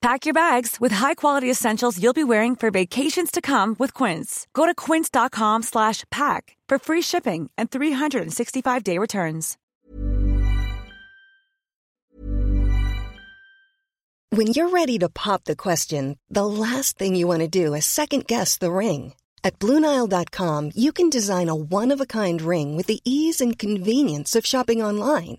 Pack your bags with high-quality essentials you'll be wearing for vacations to come with Quince. Go to quince.com slash pack for free shipping and 365-day returns. When you're ready to pop the question, the last thing you want to do is second-guess the ring. At BlueNile.com, you can design a one-of-a-kind ring with the ease and convenience of shopping online.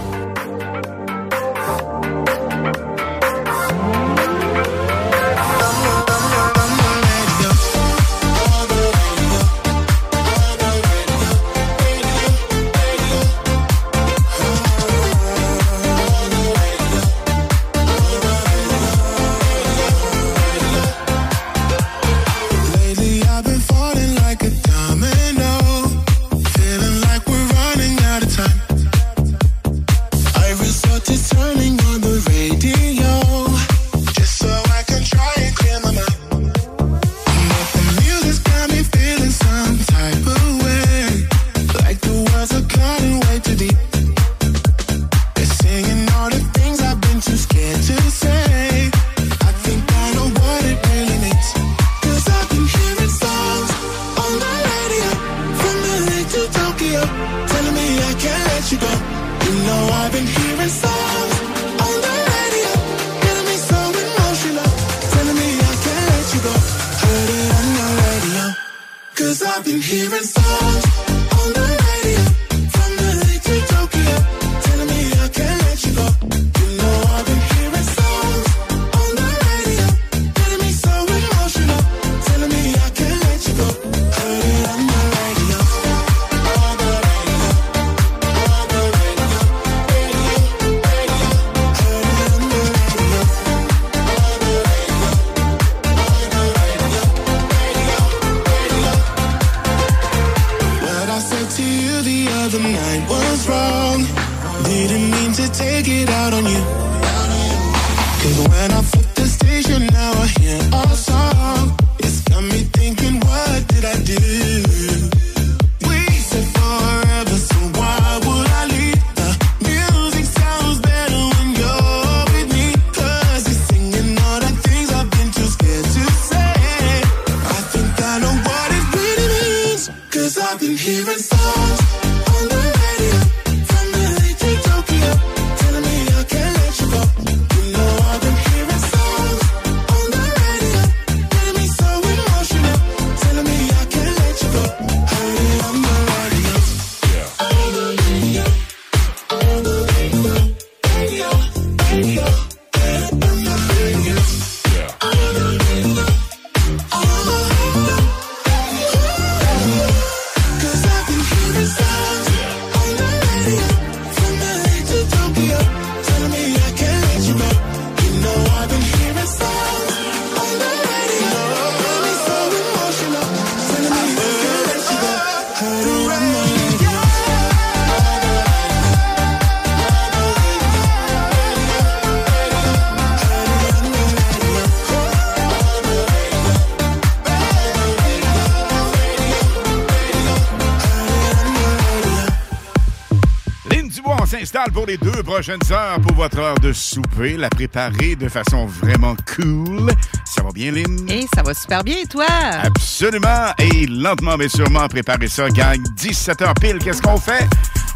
pour les deux prochaines heures pour votre heure de souper, la préparer de façon vraiment cool. Ça va bien, Lynn? Et ça va super bien, toi? Absolument. Et lentement mais sûrement, préparer ça, gang. 17 heures pile, qu'est-ce qu'on fait?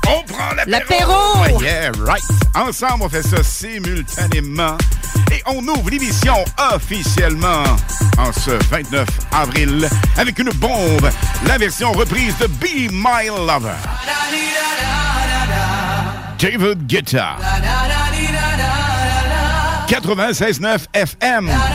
On prend l'apéro! L'apéro! Yeah, right. Ensemble, on fait ça simultanément. Et on ouvre l'émission officiellement en ce 29 avril avec une bombe, la version reprise de Be My Lover. David Guetta. 96.9 FM.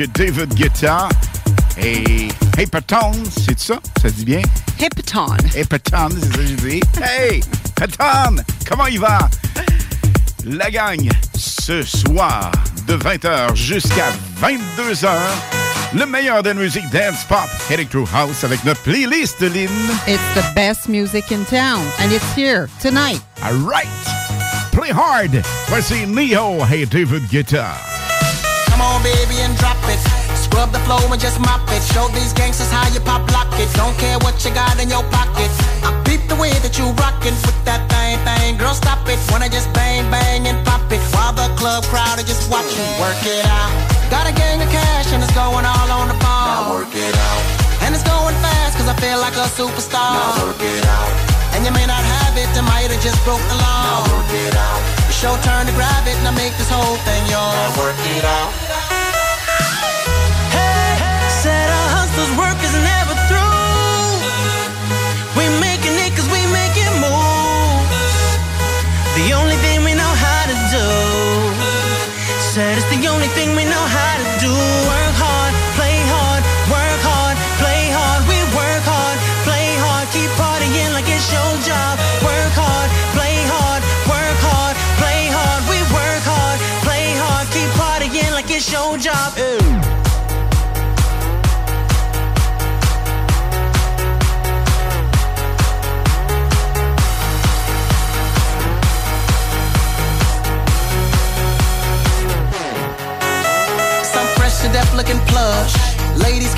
Avec David Guetta et Hepaton, c'est ça? Ça se dit bien? Hepaton. Hepaton, c'est ça que je dis. Hey, Hepaton, comment il va? La gang, ce soir, de 20h jusqu'à 22h, le meilleur de la musique dance pop, Electro House avec notre playlist, Lynn. It's the best music in town, and it's here tonight. All right. Play hard. Voici Neo et David Guetta. Come on, baby, and drop it. Scrub the flow and just mop it. Show these gangsters how you pop lock it. Don't care what you got in your pocket. I peep the way that you rockin' with that thing, thing. Girl, stop it. Wanna just bang, bang, and pop it. While the club crowd are just watching. Work it out. Got a gang of cash and it's going all on the ball. Now work it out. And it's going fast cause I feel like a superstar. Now work it out. And you may not have it, I might have just broke the law. Now work it out. It's your turn to grab it and I make this whole thing yours. Now work it out. Said it's the only thing we know how to do. Work hard,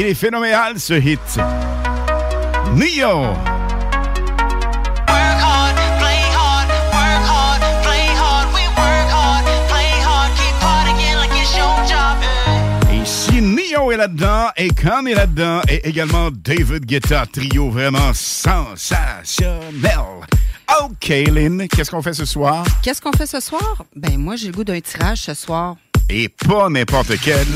Il est phénoménal ce hit. Neo. Neo est là-dedans et Khan est là-dedans et également David Guetta, trio vraiment sensationnel. OK, Lynn, qu'est-ce qu'on fait ce soir? Qu'est-ce qu'on fait ce soir? Ben, moi, j'ai le goût d'un tirage ce soir. Et pas n'importe quel.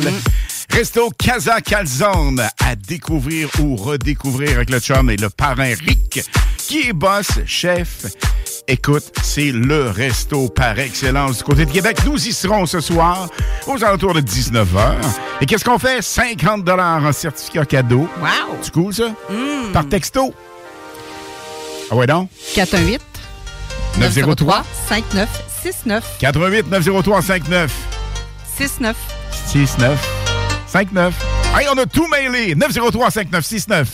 Resto Casa Calzone à découvrir ou redécouvrir avec le chum et le parrain Rick, qui est boss, chef? Écoute, c'est le resto par excellence du côté de Québec. Nous y serons ce soir aux alentours de 19h. Et qu'est-ce qu'on fait? 50 en certificat cadeau. Wow! C'est cool, ça? Par texto. Ah ouais, donc? 418 903 5969 88 903 59 69 69 59. Hey, on a tout mailé. 903 5969.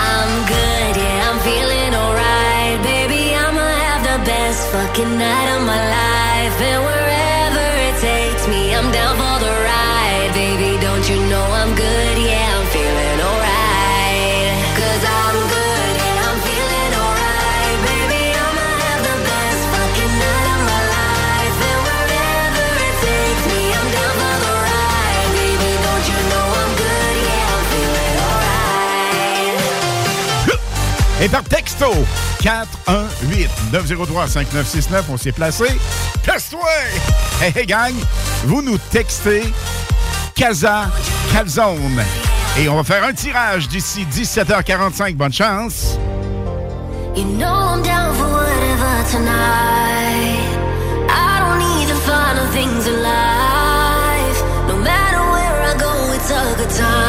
I'm good, yeah, I'm feeling alright. Baby, I'ma have the best fucking night of my life. Et par texto, 418-903-5969, on s'est placé. Place-toi! Hey, hey, gang, vous nous textez Casa Calzone. Et on va faire un tirage d'ici 17h45. Bonne chance! You know I'm down for whatever tonight. I don't need the final things in life. No matter where I go, it's a good time.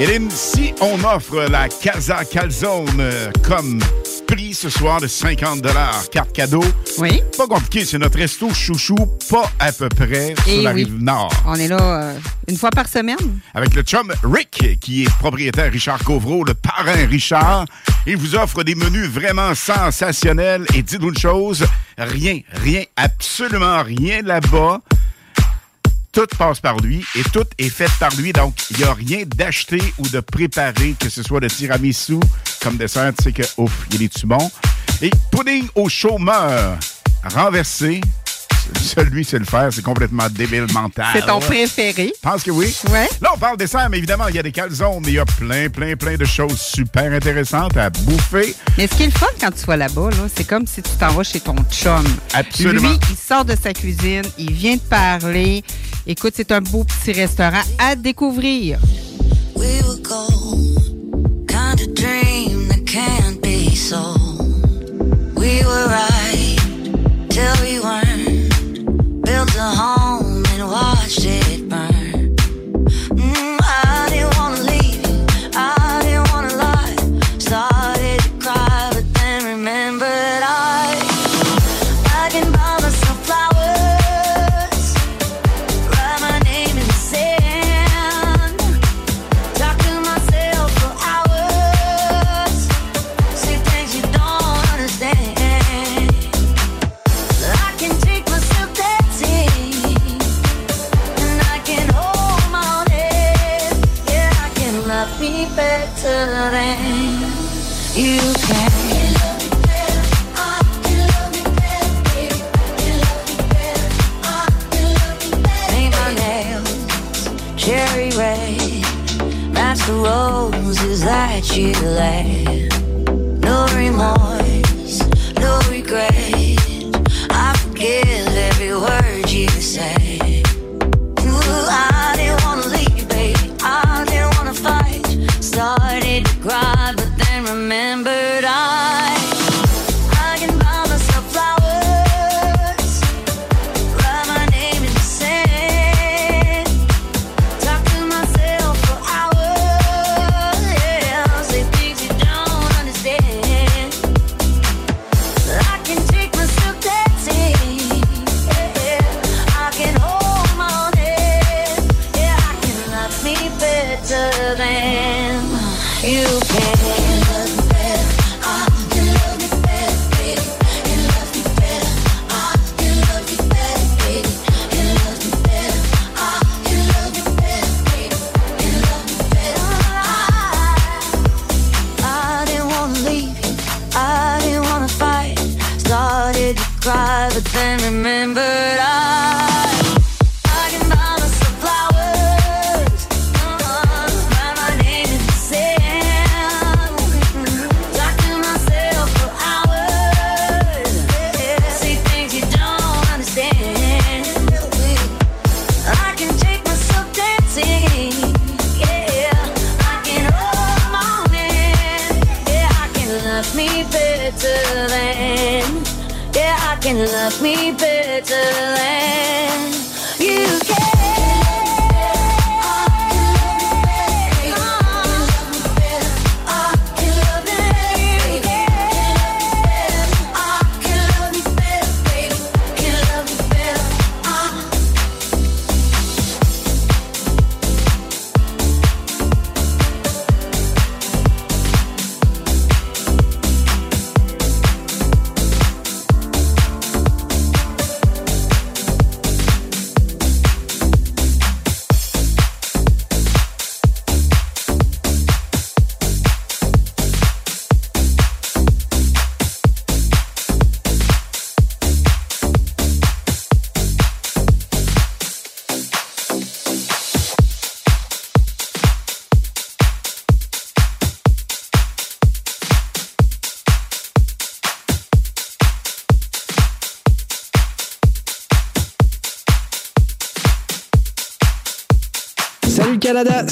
Hélène, si on offre la Casa Calzone euh, comme prix ce soir de 50 carte cadeau, oui. pas compliqué, c'est notre resto chouchou, pas à peu près sur Eh la oui. rive nord. On est là euh, une fois par semaine. Avec le chum Rick, qui est propriétaire Richard Covreau, le parrain Richard. Il vous offre des menus vraiment sensationnels. Et dites-nous une chose, rien, rien, absolument rien là-bas. Tout passe par lui et tout est fait par lui. Donc, il n'y a rien d'acheté ou de préparé, que ce soit de tiramisu comme dessert. Tu sais que, ouf, il est-tu bon? Et pudding au chômeur renversé. Celui, c'est le faire, c'est complètement débile mental. C'est ton préféré. Je pense que oui. Ouais. Là, on parle dessert, mais évidemment, il y a des calzones, mais il y a plein, plein, plein de choses super intéressantes à bouffer. Mais ce qui est le fun quand tu vas là-bas, là, c'est comme si tu t'en vas chez ton chum. Absolument. Lui, il sort de sa cuisine, il vient te parler. Écoute, c'est un beau petit restaurant à découvrir. We were gold, kind of dream that can't be sold. We were right till we something you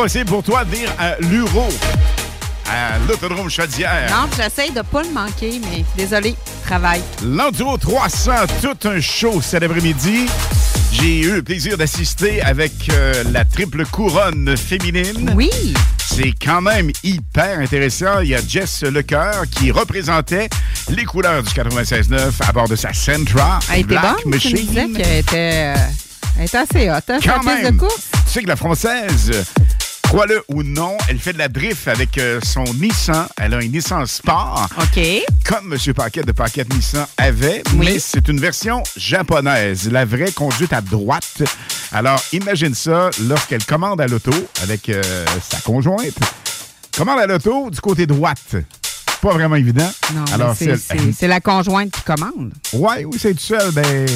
impossible pour toi de venir à l'Uro, à l'autodrome Chaudière. Non, j'essaye de pas le manquer, mais désolé, travail. L'Enduro 300, tout un show cet après-midi. J'ai eu le plaisir d'assister avec euh, la triple couronne féminine. Oui. C'est quand même hyper intéressant. Il y a Jess Lecoeur qui représentait les couleurs du 96.9 à bord de sa Sentra Elle était Black bonne, tu me disais Machine. qu'elle était, euh, elle était assez hot, hein, Quand même. de course. Tu sais que la française, crois-le ou non, elle fait de la drift avec euh, son Nissan. Elle a un Nissan Sport. OK. Comme M. Paquette de Paquette Nissan avait, mais c'est une version japonaise. La vraie conduite à droite. Alors, imagine ça lorsqu'elle commande à l'auto avec euh, sa conjointe. Commande à l'auto du côté droite. Pas vraiment évident. Non, Alors, c'est- la conjointe qui commande. Ouais, oui, c'est tout seul, ben,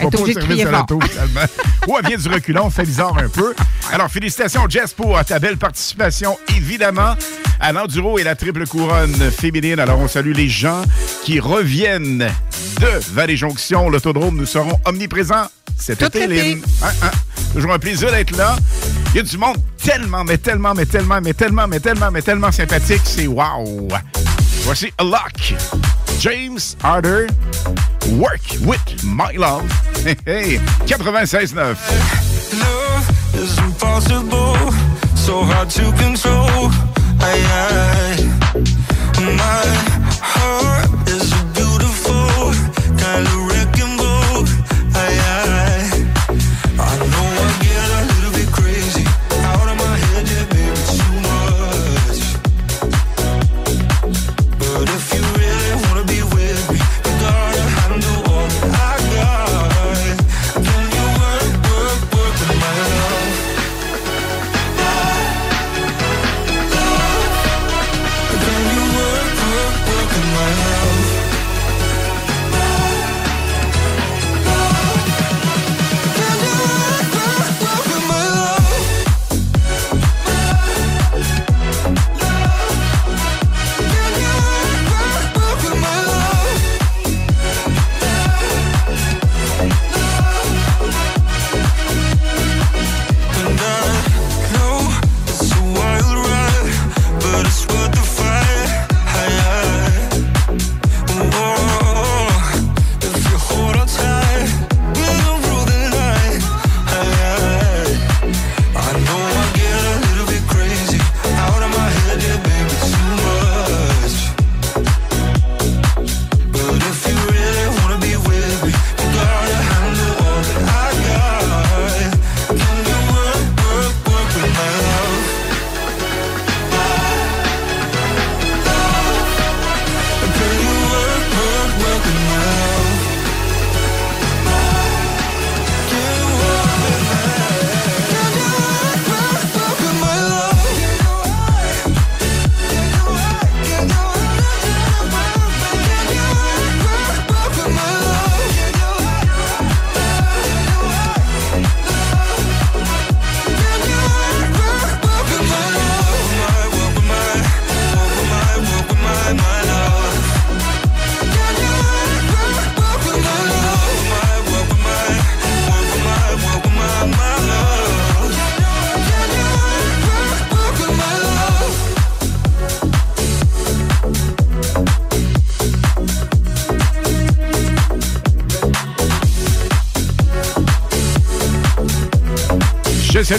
elle obligée de service à l'auto, finalement. Ou elle vient du reculon, fait bizarre un peu. Alors, félicitations, Jess, pour ta belle participation, évidemment, à l'Enduro et la triple couronne féminine. Alors, on salue les gens qui reviennent de Vallée-Jonction, l'autodrome. Nous serons omniprésents cet Tout été. Lynn. Hein, hein. Toujours un plaisir d'être là. Il y a du monde tellement, mais tellement, mais tellement, mais tellement, mais tellement, mais tellement sympathique. C'est wow! Voici A Lock. James Harder. Work with my love. Hey, hey. 96.9. Love is impossible, so hard to control. Aye. My heart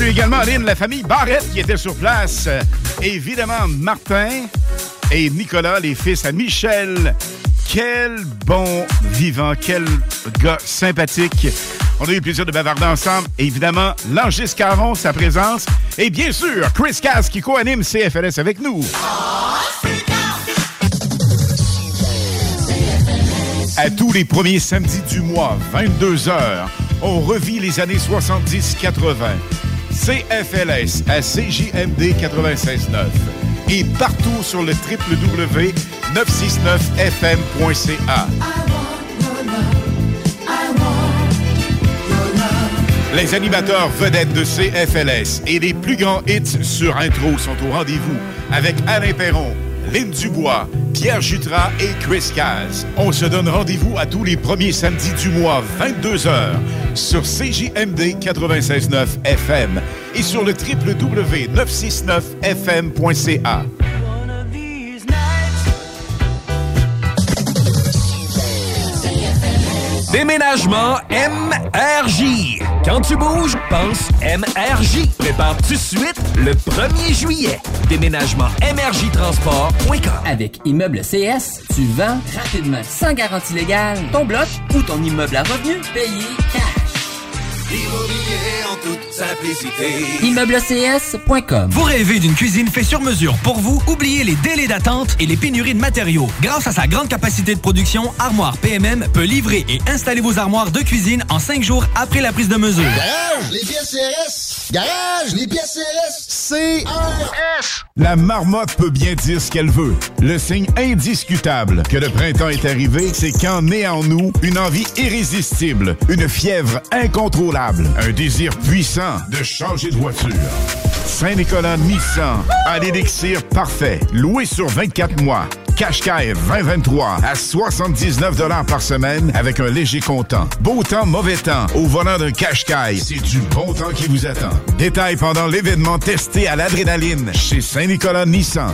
également, Lynn, la famille Barrette qui était sur place. Évidemment, Martin et Nicolas, les fils à Michel. Quel bon vivant, quel gars sympathique. On a eu le plaisir de bavarder ensemble. Évidemment, Langis Caron, sa présence. Et bien sûr, Chris Cass qui co-anime CFLS avec nous. À tous les premiers samedis du mois, 22h, on revit les années 70-80. CFLS à CJMD 96.9 et partout sur le www.969fm.ca. Les animateurs vedettes de CFLS et les plus grands hits sur intro sont au rendez-vous avec Alain Perron, Lynn Dubois, Pierre Jutras et Chris Caz. On se donne rendez-vous à tous les premiers samedis du mois, 22h, sur CJMD 96.9 FM et sur le www.969fm.ca. Déménagement MRJ. Quand tu bouges, pense MRJ. Prépare tout de suite le 1er juillet. Déménagement MRJ Transport.com. Avec Immeuble CS, tu vends rapidement, sans garantie légale, ton bloc ou ton immeuble à revenu payé cash. Immobilier en toute simplicité. ImmeubleCS.com Vous rêvez d'une cuisine faite sur mesure pour vous? Oubliez les délais d'attente et les pénuries de matériaux. Grâce à sa grande capacité de production, Armoire PMM peut livrer et installer vos armoires de cuisine en cinq jours après la prise de mesure. Garage, les pièces CRS. Garage, les pièces CRS. CRS. La marmotte peut bien dire ce qu'elle veut. Le signe indiscutable que le printemps est arrivé, c'est quand naît en nous une envie irrésistible, une fièvre incontrôlable, un désir puissant de changer de voiture. Saint-Nicolas Nissan a l'élixir parfait, loué sur 24 mois. Qashqai 2023 à 79 par semaine avec un léger comptant. Beau temps, mauvais temps. Au volant d'un Qashqai, c'est du bon temps qui vous attend. Détails pendant l'événement testé à l'adrénaline chez Saint-Nicolas Nissan.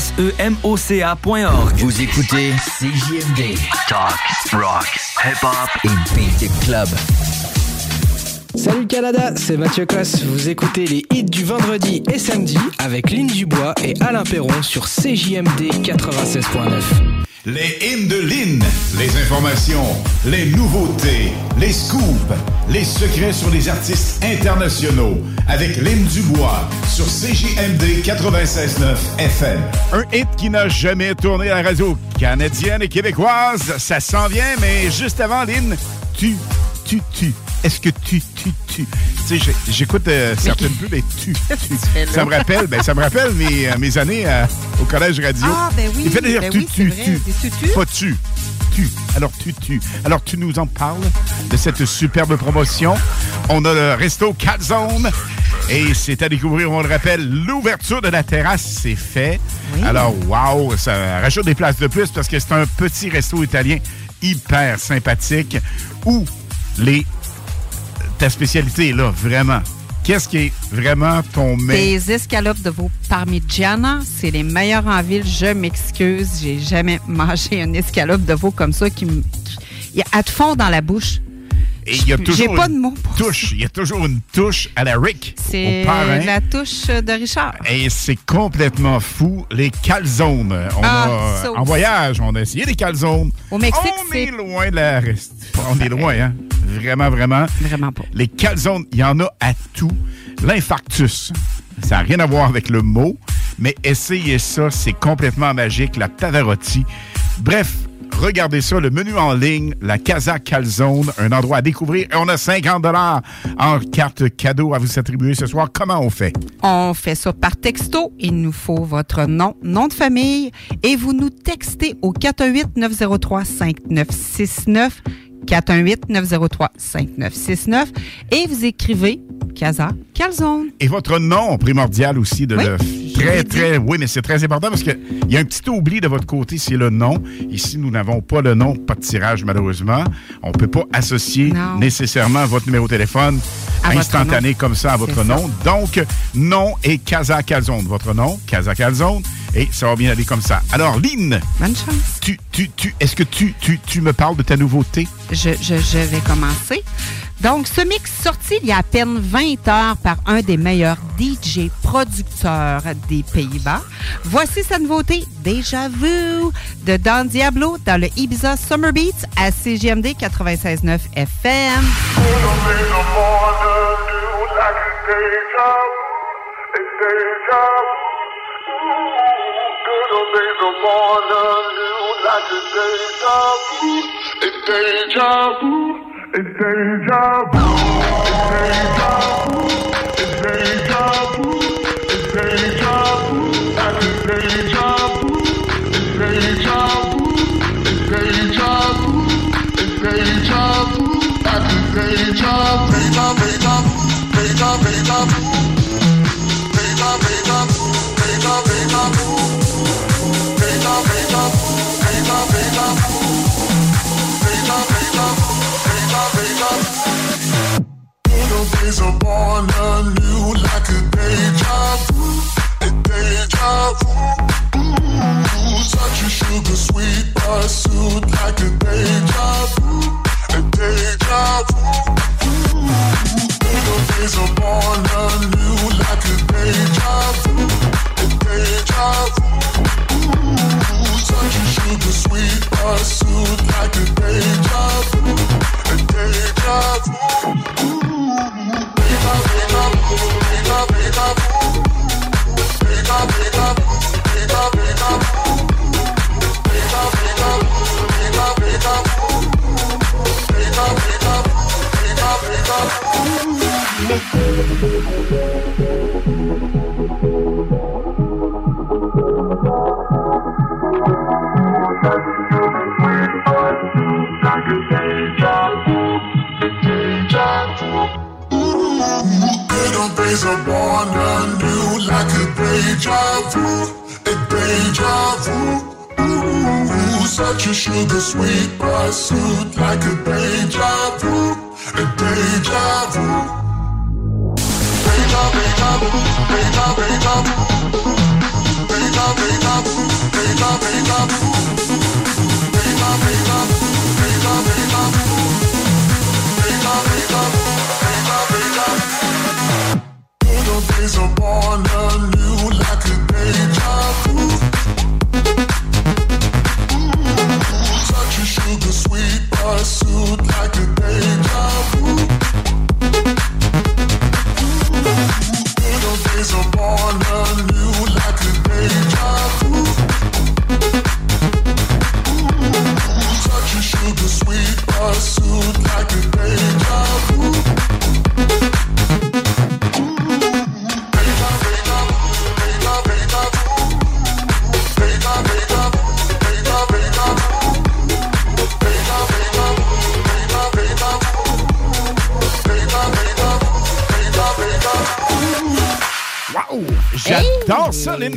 semoca.org. Vous écoutez CJMD. Talk, rock, hip-hop et beat club. Salut Canada, c'est Mathieu Cosse. Vous écoutez les hits du vendredi et samedi avec Lynn Dubois et Alain Perron sur CJMD 96.9. Les hymnes de Lynn, les informations, les nouveautés, les scoops, les secrets sur les artistes internationaux avec Lynn Dubois sur CJMD 96.9 FM. Un hit qui n'a jamais tourné à la radio canadienne et québécoise. Ça s'en vient, mais juste avant, Lynn, tu, tu, tu. Est-ce que tu, tu, tu? Tu sais, j'écoute euh, certaines pubs et tu, tu. Ça me rappelle, ben, ça me rappelle mes, euh, mes années euh, au collège radio. Ah, ben oui, Il fait dire ben tu, oui, tu, tu. vrai, tutus? Pas tu. Tu. Alors, tu, tu. Alors, tu nous en parles de cette superbe promotion. On a le resto Calzone. Et c'est à découvrir, on le rappelle, l'ouverture de la terrasse, c'est fait. Alors, wow, ça rajoute des places de plus parce que c'est un petit resto italien hyper sympathique où les ta spécialité là, vraiment. Qu'est-ce qui est vraiment ton mets? Des escalopes de veau parmigiana, c'est les meilleurs en ville. Je m'excuse, j'ai jamais mangé une escalope de veau comme ça qui me. qui- Elle te fond dans la bouche. Et il y a J'ai toujours pas une de mots pour touche. Il y a toujours une touche à la Rick. C'est la touche de Richard. Et c'est complètement fou. Les calzones. On Ah, a, en voyage, on a essayé les calzones. Au Mexique, on est loin de la reste. On est loin, hein? Vraiment, vraiment. Vraiment pas. Les calzones, il y en a à tout. L'infarctus, ça n'a rien à voir avec le mot, mais essayez ça, c'est complètement magique. La Pavarotti. Bref, regardez ça, le menu en ligne, la Casa Calzone, un endroit à découvrir. On a 50 en carte cadeau à vous attribuer ce soir. Comment on fait? On fait ça par texto. Il nous faut votre nom, nom de famille et vous nous textez au 418-903-5969. 418-903-5969 et vous écrivez Casa Calzone. Et votre nom primordial aussi de Oui, le très très oui mais c'est très important parce que il y a un petit oubli de votre côté c'est le nom. Ici nous n'avons pas le nom, pas de tirage malheureusement. On peut pas associer Non. nécessairement votre numéro de téléphone À instantané comme ça à votre ça. nom. Donc nom et Casa Calzone, votre nom Casa Calzone et ça va bien aller comme ça. Alors Lynn, bonne chance. Tu tu tu est-ce que tu tu tu me parles de ta nouveauté je, je, je vais commencer. Donc, ce mix sorti il y a à peine 20 heures par un des meilleurs DJ producteurs des Pays-Bas. Voici sa nouveauté, Déjà Vu, de Don Diablo dans le Ibiza Summer Beats à CGMD 96.9 FM. make the morning new like a deja vu. It's deja vu. It's deja vu. It's deja vu. It's deja vu. It's deja vu. Like a deja vu. It's deja vu. It's deja vu. It's deja vu. Like a deja, deja, deja, deja, deja vu. Days are born anew like a deja vu, a deja vu. Ooh, such a sugar sweet pursuit like a deja vu, a deja vu. Ooh, days are born anew like a deja vu, a deja vu. Ooh, such a sugar sweet pursuit like a deja vu, a deja Little days are born anew like a deja vu, a deja vu. Ooh, such a sugar sweet pursuit like a deja vu, a deja vu. Deja, deja vu, deja, deja vu. Deja, deja vu, deja, deja vu. Days are born anew like a. Ooh, sugar sweet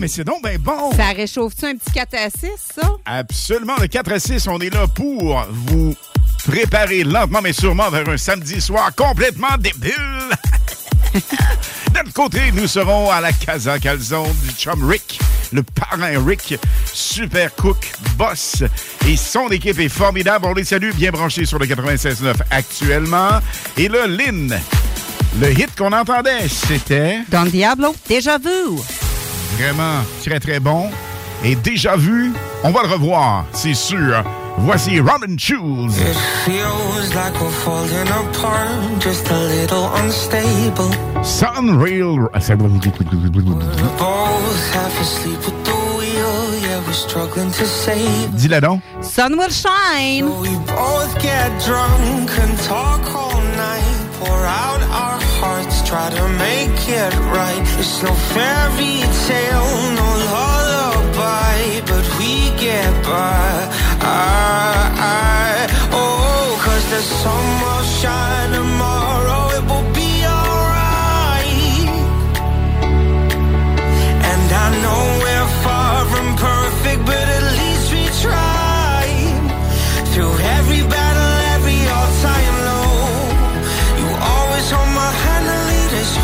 mais c'est donc bien bon. Ça réchauffe-tu un petit 4 à 6, ça? Absolument, le 4 à 6, on est là pour vous préparer lentement mais sûrement vers un samedi soir complètement débile. De l'autre côté, nous serons à la Casa Calzone du chum Rick, le parrain Rick, super cook, boss, et son équipe est formidable. On les salue, bien branchés sur le 96.9 actuellement. Et là, Lynn, le hit qu'on entendait, c'était... Don Diablo, déjà vu. Vraiment très, très bon. Et déjà vu, on va le revoir, c'est sûr. Voici Robin Schulz. It feels like we're falling apart, just a little unstable. Sunrail. Both half asleep with the wheel, yeah, we're struggling to save. Dis-la donc. Sun will shine. We both get drunk and talk all night, pour out our let's try to make it right. It's no fairy tale, no lullaby, but we get by. I, I, oh, cause the sun will shine tomorrow, it will be alright. And I know we're far from perfect, but at least we try. Through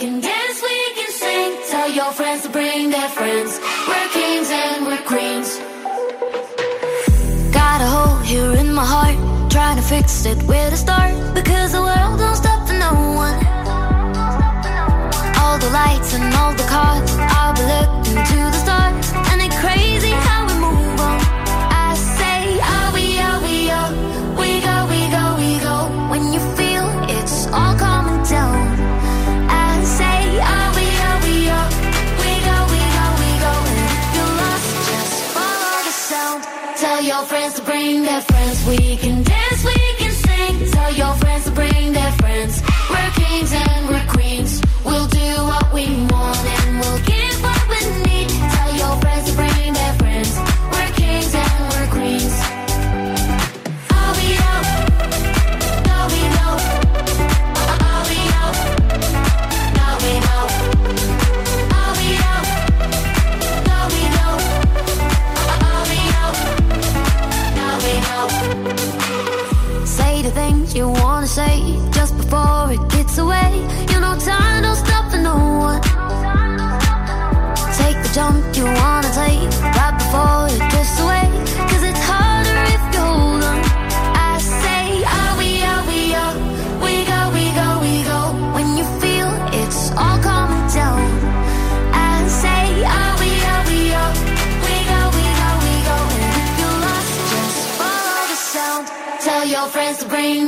can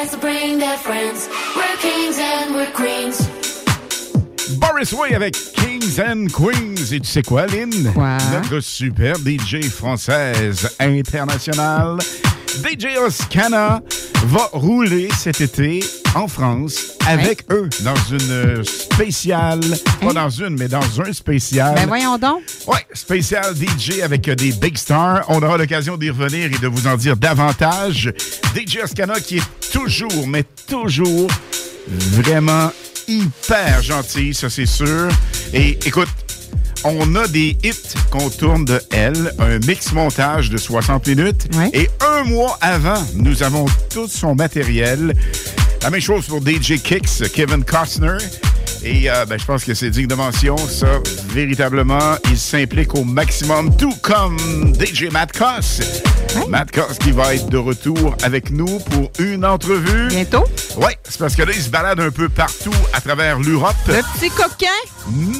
friends to bring their friends. We're kings and we're queens. Boris Way avec Kings and Queens. Et tu sais quoi, Lynn? Quoi? Notre super DJ française internationale, DJ Oscana, va rouler cet été en France avec eux dans une spéciale, pas dans une, mais dans un spécial. Ben voyons donc. Ouais, spécial DJ avec euh, des big stars. On aura l'occasion d'y revenir et de vous en dire davantage. DJ Oscana qui est toujours, mais toujours vraiment hyper gentil, ça c'est sûr. Et écoute, on a des hits qu'on tourne de elle, un mix montage de 60 minutes. Et un mois avant, nous avons tout son matériel. La même chose pour DJ Kicks, Kevin Costner. Et euh, ben, je pense que c'est digne de mention, ça, véritablement. Il s'implique au maximum, tout comme DJ Matt Koss. Matt qui va être de retour avec nous pour une entrevue. Bientôt? Oui, c'est parce que là, il se balade un peu partout à travers l'Europe. Le petit coquin.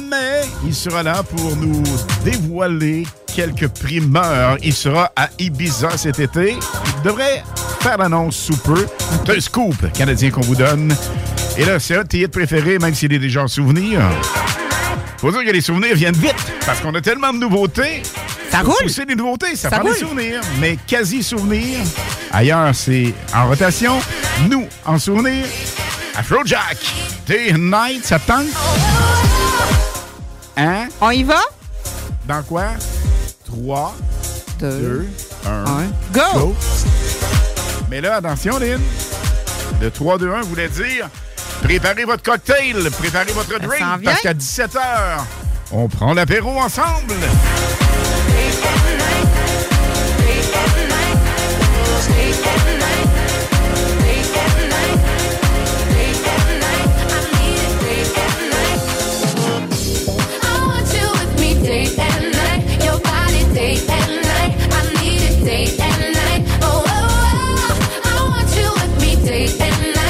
Mais il sera là pour nous dévoiler quelques primeurs. Il sera à Ibiza cet été. Il devrait faire l'annonce sous peu. C'est un scoop canadien qu'on vous donne. Et là, c'est un de tes préférés, même s'il est déjà en souvenir. Faut dire que les souvenirs viennent vite, parce qu'on a tellement de nouveautés. Ça roule. C'est des nouveautés, ça, Ça prend des souvenirs, mais quasi souvenirs. Ailleurs, c'est en rotation. Nous, en souvenir. Afrojack, Day and Night, ça te tente? Hein? On y va? Dans quoi? 3, Deux, 2, 1, Go! Mais là, attention, Lynn. Le 3, 2, 1 voulait dire préparez votre cocktail, préparez votre drink, parce qu'à 17h, on prend l'apéro ensemble. Day tonight, oh, oh, oh, oh I don't want you with me date and night.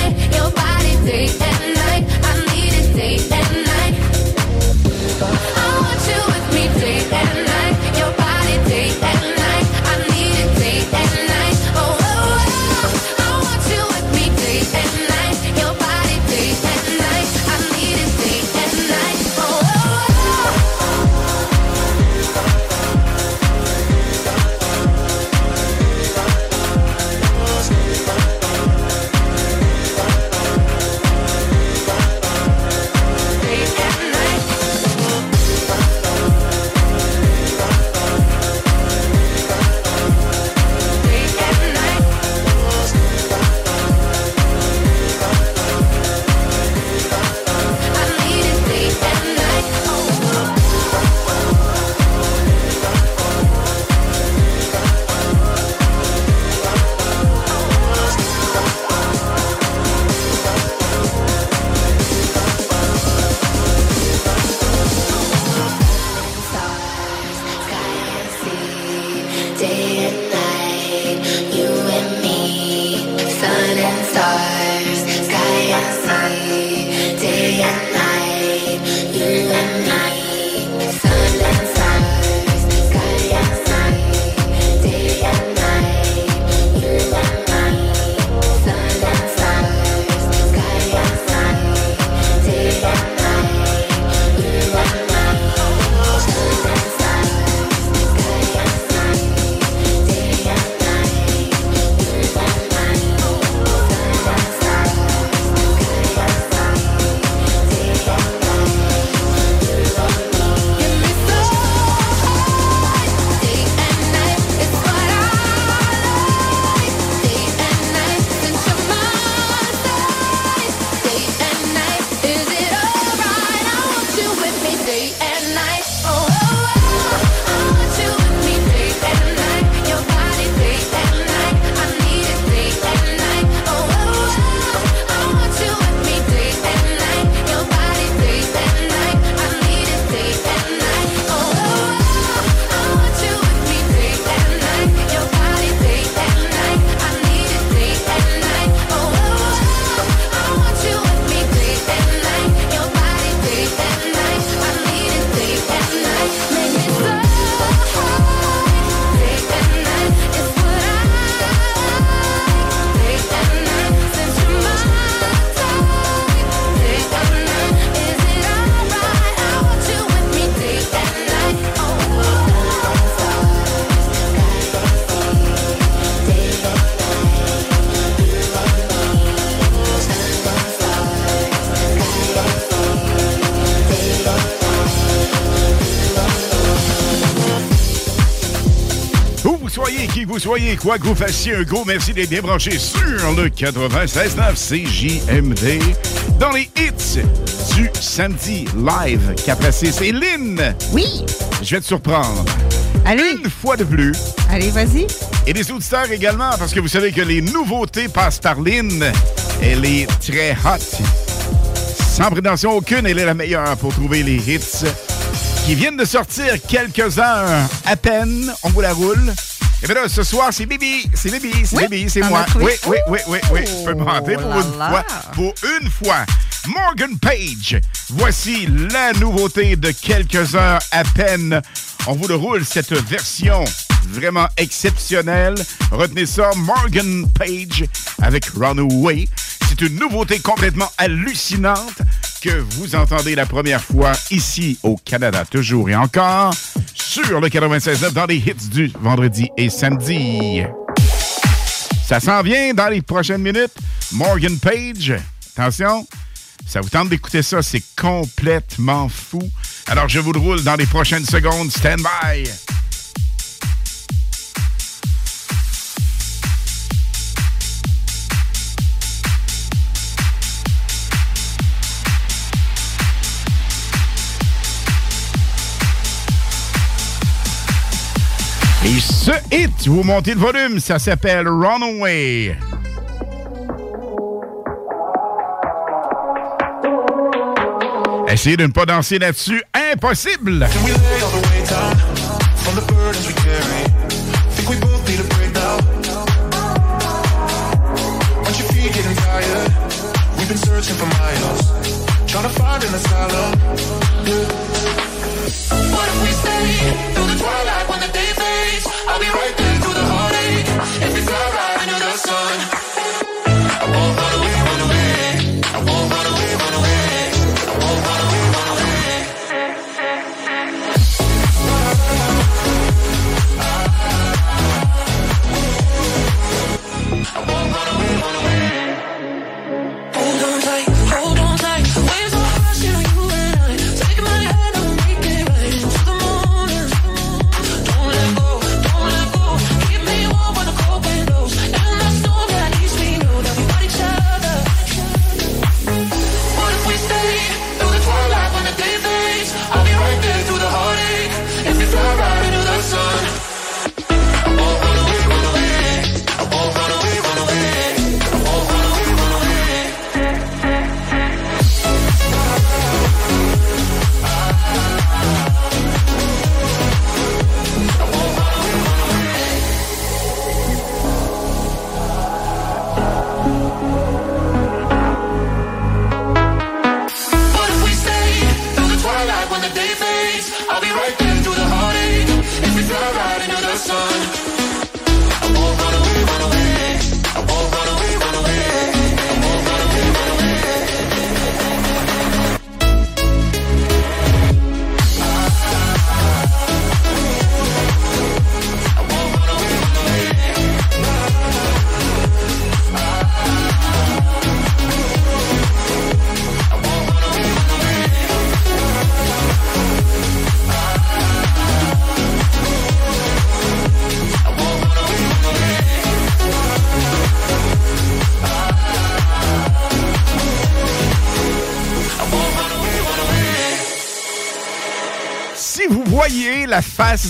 Soyez, quoi que vous fassiez, un gros merci d'être bien branché sur le 96.9 CJMD. Dans les hits du samedi live qu'a placé, c'est Lynn. Oui. Je vais te surprendre. Allez. Une fois de plus. Allez, vas-y. Et les auditeurs également, parce que vous savez que les nouveautés passent par Lynn. Elle est très hot. Sans prétention aucune, elle est la meilleure pour trouver les hits qui viennent de sortir quelques heures à peine. On vous la roule. Et bien là, ce soir, c'est Bibi, c'est Bibi, c'est Oui, Bibi, c'est moi. Oui, oui, oui, oui, oui. Je peux me mentir pour Oh une fois. là. Pour une fois. Morgan Page. Voici la nouveauté de quelques heures à peine. On vous le roule, cette version vraiment exceptionnelle. Retenez ça, Morgan Page avec Runaway. C'est une nouveauté complètement hallucinante que vous entendez la première fois ici au Canada, toujours et encore, sur le 96.9 dans les hits du vendredi et samedi. Ça s'en vient dans les prochaines minutes. Morgan Page, attention, ça vous tente d'écouter ça, c'est complètement fou. Alors je vous le roule dans les prochaines secondes. Stand by. Ce hit, vous montez le volume, ça s'appelle Runaway. Essayez de ne pas danser là-dessus, impossible!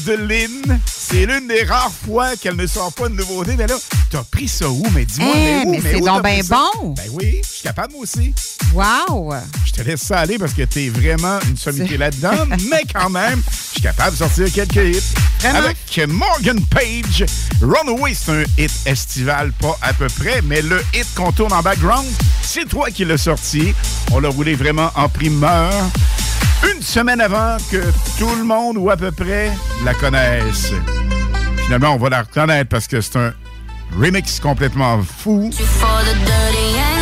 De Lynn, c'est l'une des rares fois qu'elle ne sort pas de nouveauté. Mais là, t'as pris ça où? Mais dis-moi, Hein, mais où? mais c'est donc ça? bon. Ben oui, je suis capable moi aussi. Wow! Je te laisse ça aller parce que t'es vraiment une sommité là-dedans, mais quand même, je suis capable de sortir quelques hits. Vraiment? Avec Morgan Page, Runaway, c'est un hit estival, pas à peu près, mais le hit qu'on tourne en background, c'est toi qui l'as sorti. On l'a roulé vraiment en primeur. Une semaine avant que tout le monde, ou à peu près, la connaisse. Finalement, on va la reconnaître parce que c'est un remix complètement fou. For the dirty and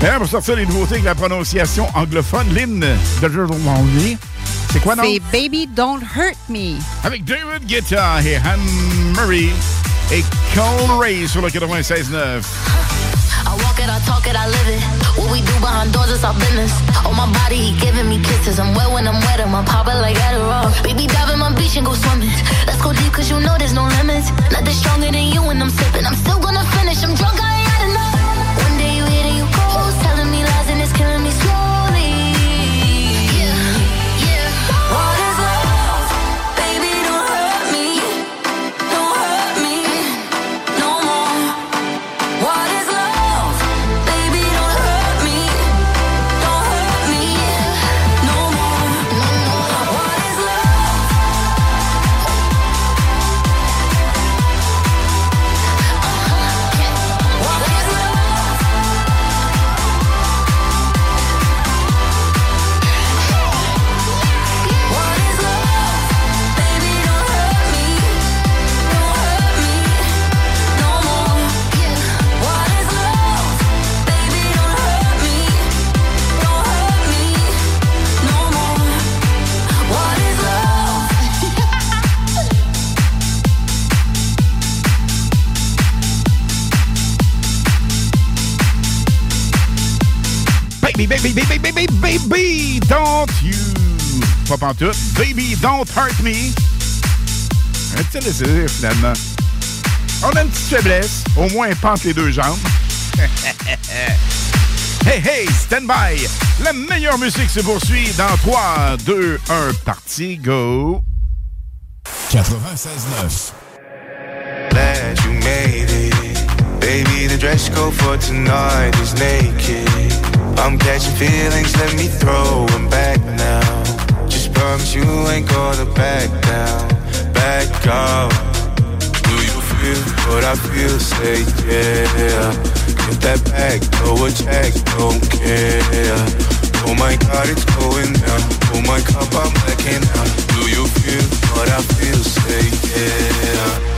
D'ailleurs, pour sortir les nouveautés avec la prononciation anglophone, Lynn de C'est quoi, non? C'est Baby Don't Hurt Me. Avec David Guetta et Anne Murray et Cole Ray sur le 96.9. I walk it, I talk it, I live it. What we do behind doors is our business. On my body, he giving me kisses. I'm wet when I'm wet, I'm pop it like Adderall. Baby, dive in my beach and go swimming. Let's go deep, cause you know there's no limits. Nothing stronger than you when I'm sipping. I'm still gonna finish, I'm drunk, I Pas pantoute. Baby, don't hurt me. Un petit désir, finalement. On a une petite faiblesse. Au moins, pente les deux jambes. hey, hey, stand by. La meilleure musique se poursuit dans 3, 2, 1, parti, go. 96.9. Glad you made it. Baby, the dress code for tonight is naked. I'm catching feelings, let me throw 'em back promise you ain't gonna back down, back up. Do you feel what I feel? Say yeah. Get that back, throw a check, don't care. Oh my God, it's going down. Oh my cup, I'm blacking out. Do you feel what I feel? Say yeah.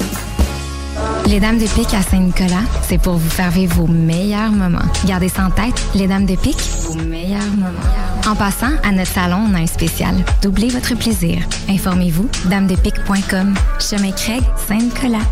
Les Dames de Pique à Saint-Nicolas, c'est pour vous faire vivre vos meilleurs moments. Gardez ça en tête, les Dames de Pique, vos meilleurs moments. En passant, à notre salon, on a un spécial. Doublez votre plaisir. Informez-vous, damedepique.com. Chemin Craig, Saint-Nicolas.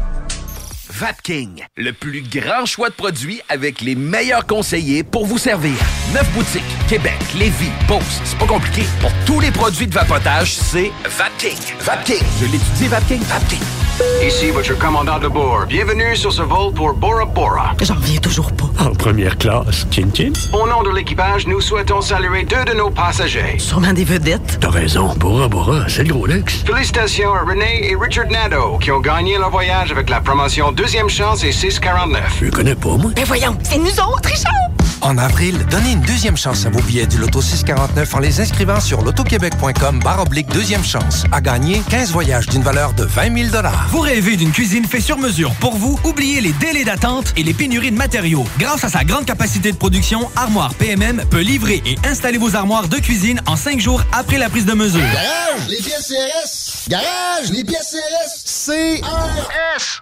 Vapking, le plus grand choix de produits avec les meilleurs conseillers pour vous servir. Neuf boutiques, Québec, Lévis, Beauce, c'est pas compliqué. Pour tous les produits de vapotage, c'est Vapking. Vapking. Je l'étudie, Vapking. Vapking. Ici votre commandant de bord. Bienvenue sur ce vol pour Bora Bora. J'en reviens toujours pas. En première classe, Chin Chin. Au nom de l'équipage, nous souhaitons saluer deux de nos passagers. Sûrement des vedettes. T'as raison, Bora Bora, c'est le gros luxe. Félicitations à René et Richard Nadeau qui ont gagné leur voyage avec la promotion Deuxième Chance et 649. Je connais pas, moi. Ben voyons, c'est nous autres, Richard! En avril, donnez une deuxième chance à vos billets du Loto 649 en les inscrivant sur lotoquebec.com barre oblique deuxième chance. À gagner 15 voyages d'une valeur de 20 000 Vous rêvez d'une cuisine faite sur mesure pour vous? Oubliez les délais d'attente et les pénuries de matériaux. Grâce à sa grande capacité de production, Armoire PMM peut livrer et installer vos armoires de cuisine en 5 jours après la prise de mesure. Garage, les pièces CRS. Garage, les pièces CRS. CRS.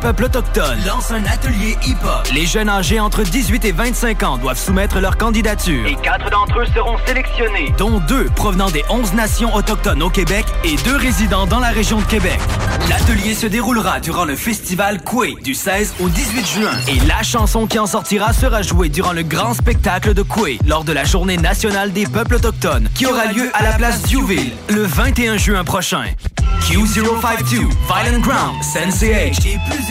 peuples autochtones, lance un atelier hip-hop. Les jeunes âgés entre 18 et 25 ans doivent soumettre leur candidature. Et quatre d'entre eux seront sélectionnés, dont deux provenant des 11 nations autochtones au Québec et deux résidant dans la région de Québec. L'atelier se déroulera durant le festival Coué du 16 au 18 juin. Et la chanson qui en sortira sera jouée durant le grand spectacle de Coué lors de la Journée nationale des peuples autochtones qui aura lieu à la place Duville le 21 juin prochain. Q052, Violent Ground, Sensei H et plusieurs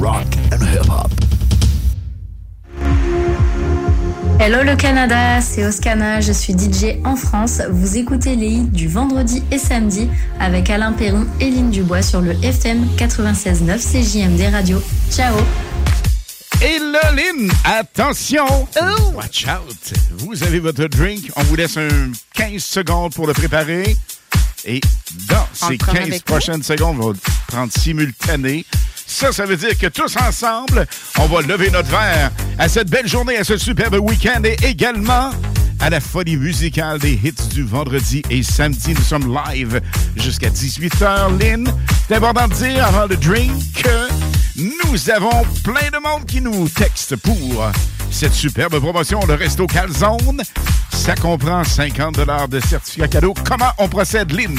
rock and hip-hop. Hello le Canada, c'est Oscana, je suis DJ en France. Vous écoutez les hits du vendredi et samedi avec Alain Perron et Lynn Dubois sur le FM 96.9 CJMD Radio. Ciao Et là, Lynn, attention! Watch out! Vous avez votre drink. On vous laisse un 15 secondes pour le préparer. Et dans ces Encore 15 avec prochaines secondes, on va prendre simultané. Ça, ça veut dire que tous ensemble, on va lever notre verre à cette belle journée, à ce superbe week-end et également à la folie musicale des hits du vendredi et samedi. Nous sommes live jusqu'à 18h. Lynn, c'est important de dire avant le drink nous avons plein de monde qui nous texte pour cette superbe promotion, le Resto Calzone. Ça comprend 50 de certificat cadeau. Comment on procède, Lynn?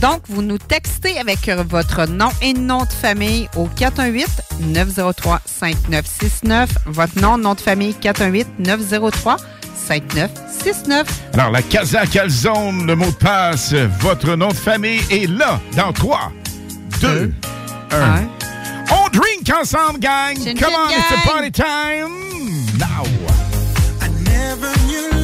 Donc, vous nous textez avec votre nom et nom de famille au 418-903-5969. Votre nom, nom de famille, 418-903-5969. Alors, la Casa Calzone, le mot de passe, votre nom de famille est là, dans 3, 2, 1. On drink ensemble, gang! Come on, it's a party time! Now! I never knew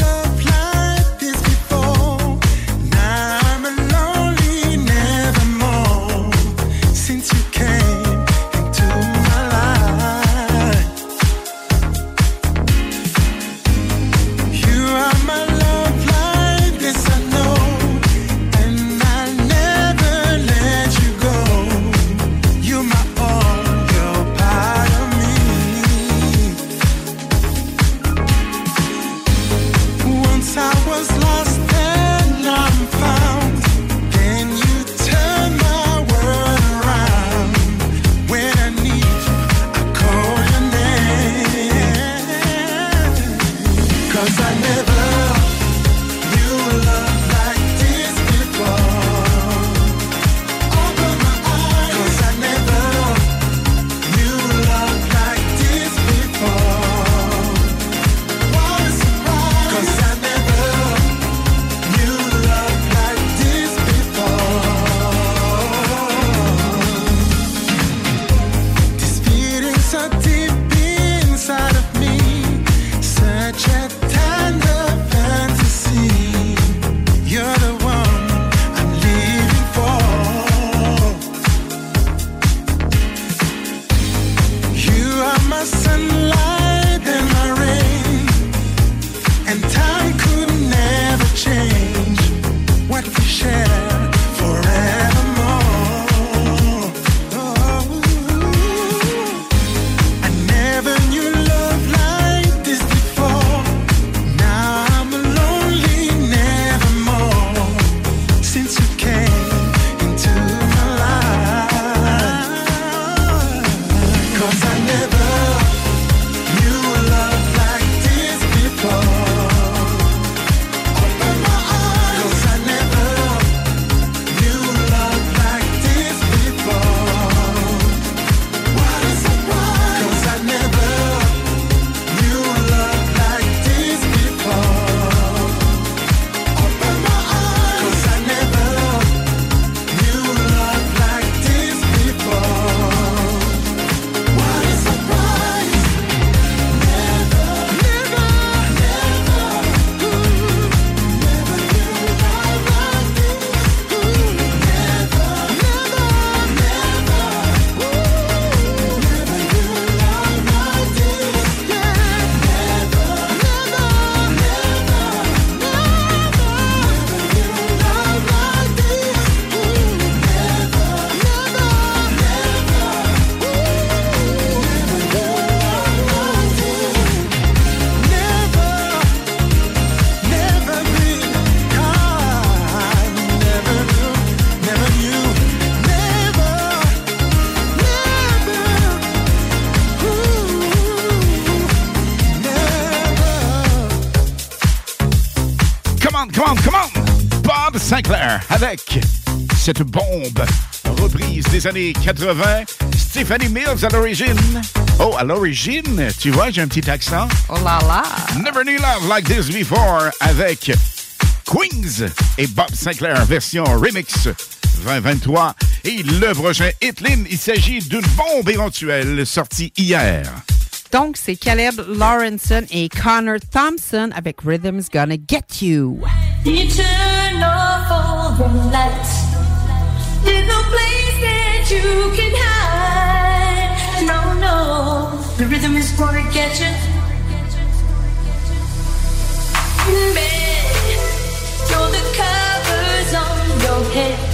avec cette bombe reprise des années 80. Stephanie Mills à l'origine. Oh, à l'origine, tu vois, j'ai un petit accent. Oh là là! Never knew love like this before avec Queens et Bob Sinclair version remix 2023. Et le prochain Hitlin, il s'agit d'une bombe éventuelle sortie hier. Donc, c'est Caleb Lawrenson et Connor Thompson avec Rhythm's Gonna Get You. You lights. There's no place that you can hide. No, no, the rhythm is gonna get you. Man, throw the covers on your head.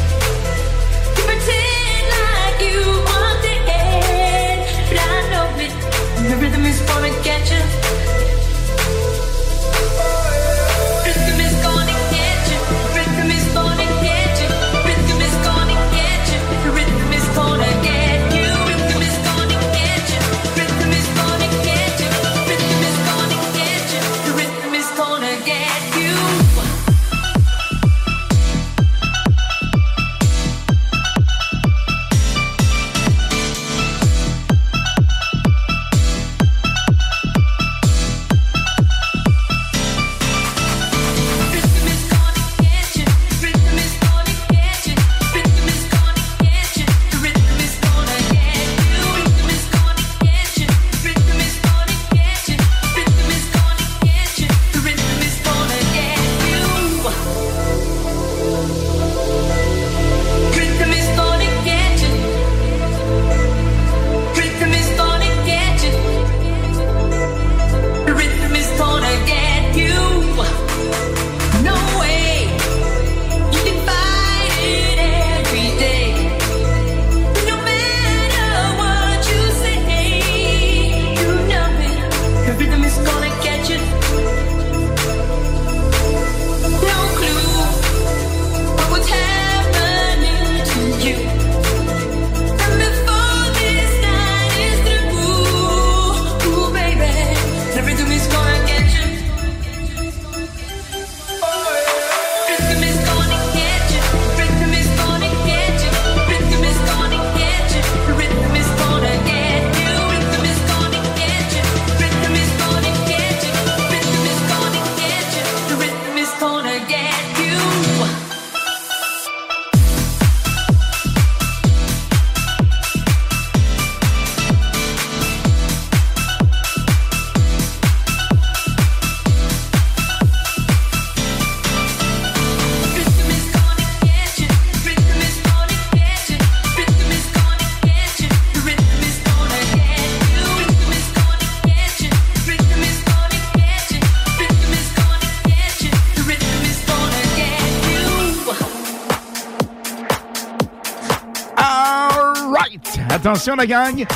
Attention la gang!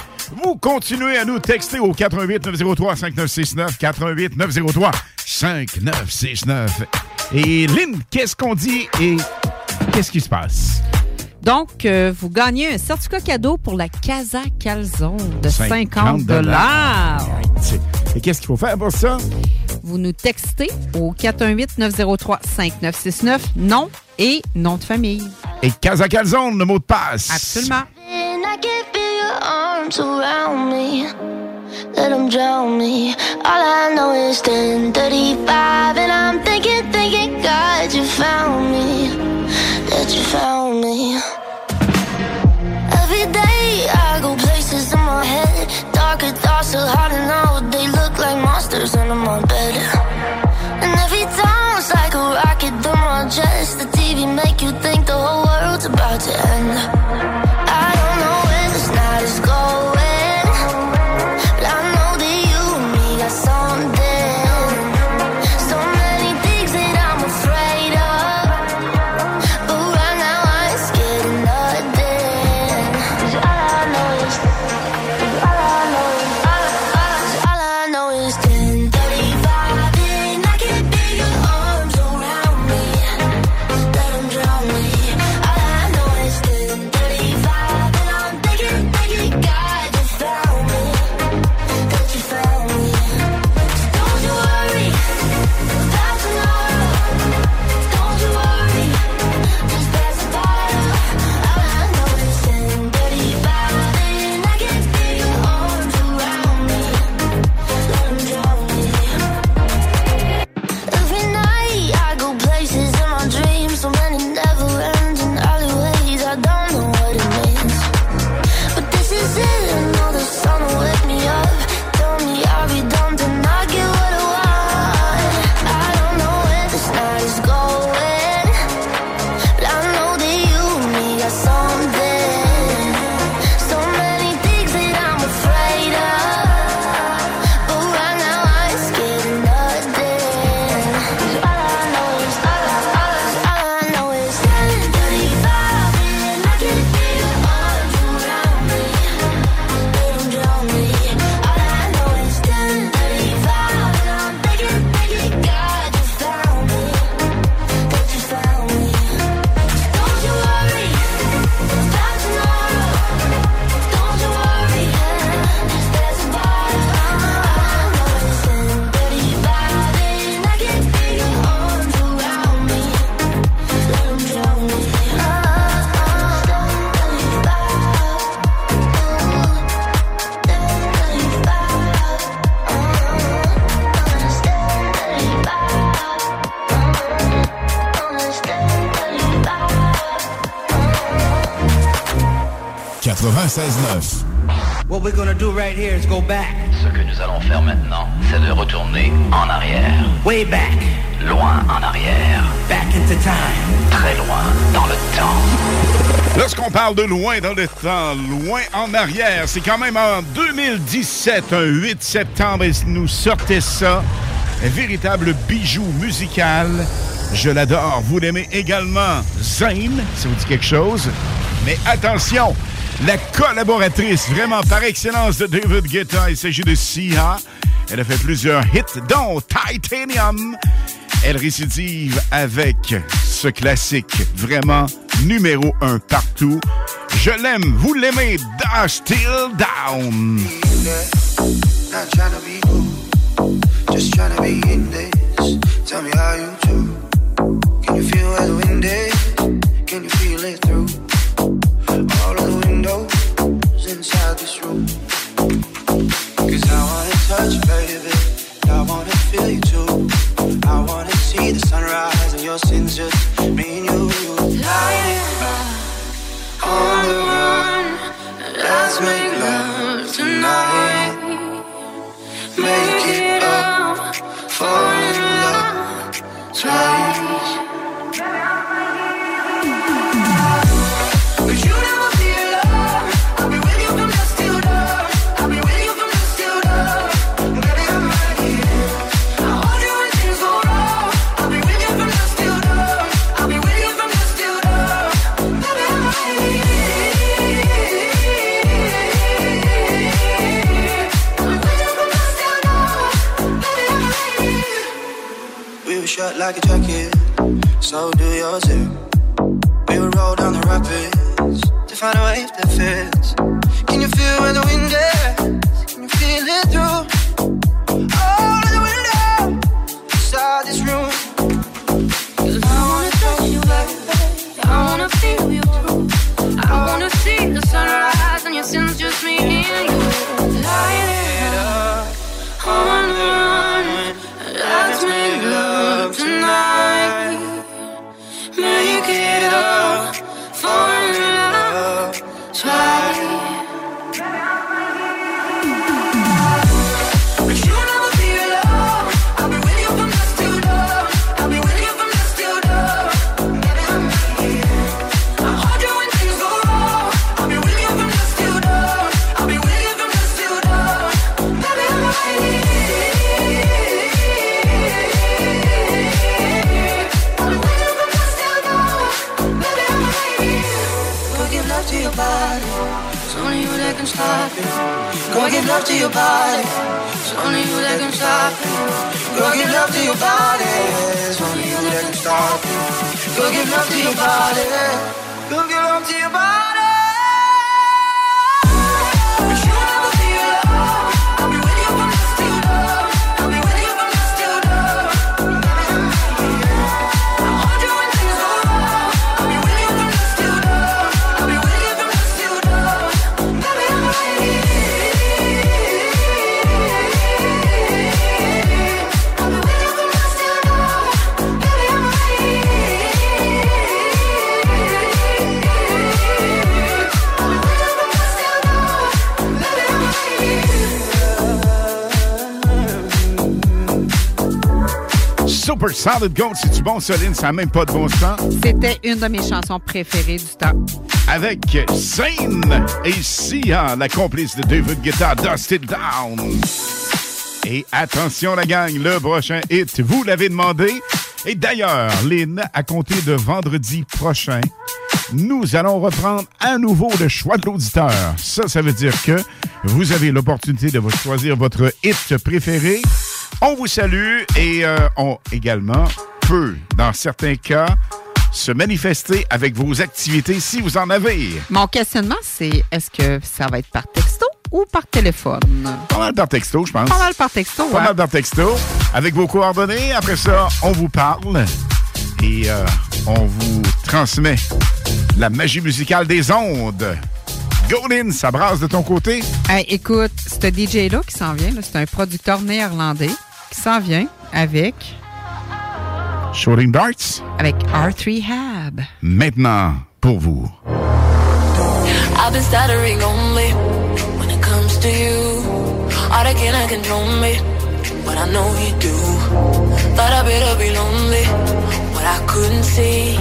Vous continuez à nous texter au 88 903 5969 88 903 5969. Et Lynn, qu'est-ce qu'on dit et qu'est-ce qui se passe? Donc, euh, vous gagnez un certificat cadeau pour la Casa Calzone de 50 dollars. Et qu'est-ce qu'il faut faire pour ça? Vous nous textez au 418-903-5969, nom et nom de famille. Et Casa Calzone, le mot de passe. Absolument. Arms around me. Let them drown me. All I know is 1035. And I'm thinking, thinking, God, you found me. That you found me. Every day I go places in my head. Darker thoughts so hard to. They look like monsters under my bed. 96.9. What we're gonna do right here is go back. Ce que nous allons faire maintenant, c'est de retourner en arrière. Way back. Loin en arrière. Back into time. Très loin dans le temps. Lorsqu'on parle de loin dans le temps, loin en arrière, c'est quand même en 2017, un 8 septembre, et nous sortait ça. Un véritable bijou musical. Je l'adore. Vous l'aimez également. Zane, ça vous dit quelque chose? Mais attention, la collaboratrice vraiment par excellence de David Guetta, il s'agit de Sia. Elle a fait plusieurs hits, dont Titanium. Elle récidive avec ce classique vraiment numéro un partout. Je l'aime, vous l'aimez, Da Still Down. Solid Gold, c'est du bon solide, ça n'a même pas de bon sens. C'était une de mes chansons préférées du temps. Avec Zane et Sia, la complice de David Guetta, Dust It Down. Et attention la gang, le prochain hit, vous l'avez demandé. Et d'ailleurs, Lynn, à compter de vendredi prochain, nous allons reprendre à nouveau le choix de l'auditeur. Ça, ça veut dire que vous avez l'opportunité de choisir votre hit préféré. On vous salue et euh, on également peut, dans certains cas, se manifester avec vos activités si vous en avez. Mon questionnement, c'est est-ce que ça va être par texto ou par téléphone? Pas mal par texto, je pense. Pas mal par texto, Pas ouais. mal par texto. Avec vos coordonnées. Après ça, on vous parle et euh, on vous transmet la magie musicale des ondes. Golin, ça brasse de ton côté? Hey, écoute, ce DJ-là qui s'en vient, c'est un producteur néerlandais qui s'en vient avec, Shooting Darts. avec R3 Hab. Maintenant, pour vous. I've been stuttering only when it comes to you. All that cannot control me, but I know you do. Thought I better be lonely, what I couldn't see.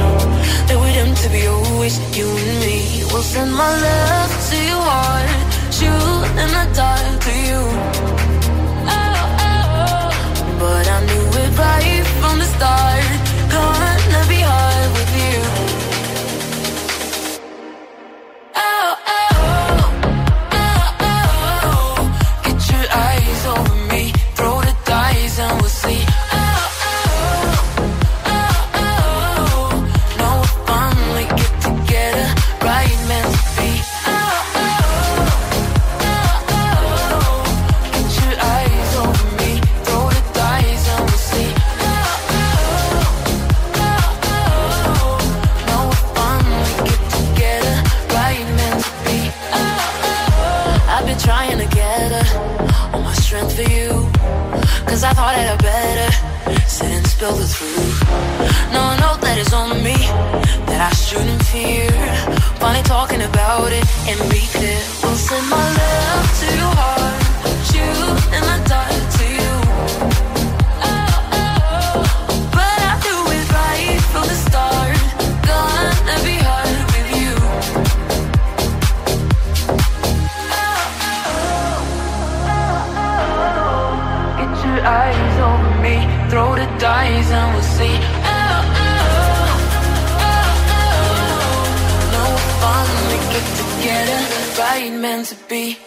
That we're doomed to be always you and me. We'll send my love to your heart, shoot in the dark to you. But I knew it right from the start. Gonna be hard with you. Cause I thought I better sit and spill the truth. No, know that it's on me, that I shouldn't fear. Finally talking about it and be clear. We'll send my love to your heart, shoot in the dice and we'll see. Oh, oh, oh, oh, oh. No fun we get together, right meant to be.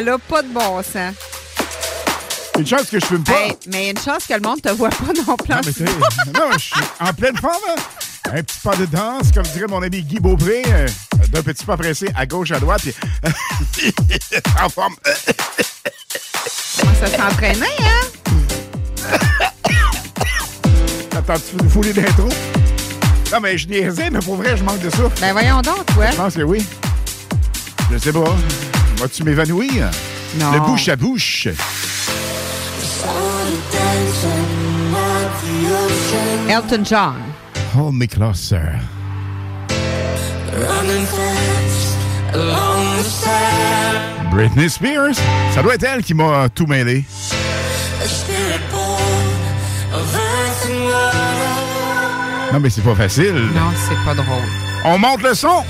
Ça n'a pas de bon sens. Une chance que je fume pas. Hey, mais une chance que le monde te voit pas non plus. Non, mais non, je suis en pleine forme. hein. Un petit pas de danse, comme dirait mon ami Guy Beaupré. euh, D'un petit pas pressé à gauche, à droite. Puis en forme. Ça s'entraîner, hein? Attends, tu nous fouler d'intro? Non, mais je niaisais, mais pour vrai, je manque de souffle. Ben voyons donc, toi. Je pense que oui. Je sais pas. Vas-tu m'évanouir? Non. Le bouche à bouche. Elton John. Hold me closer. Britney Spears. Ça doit être elle qui m'a tout mêlé. Non, mais c'est pas facile. Non, c'est pas drôle. On monte le son.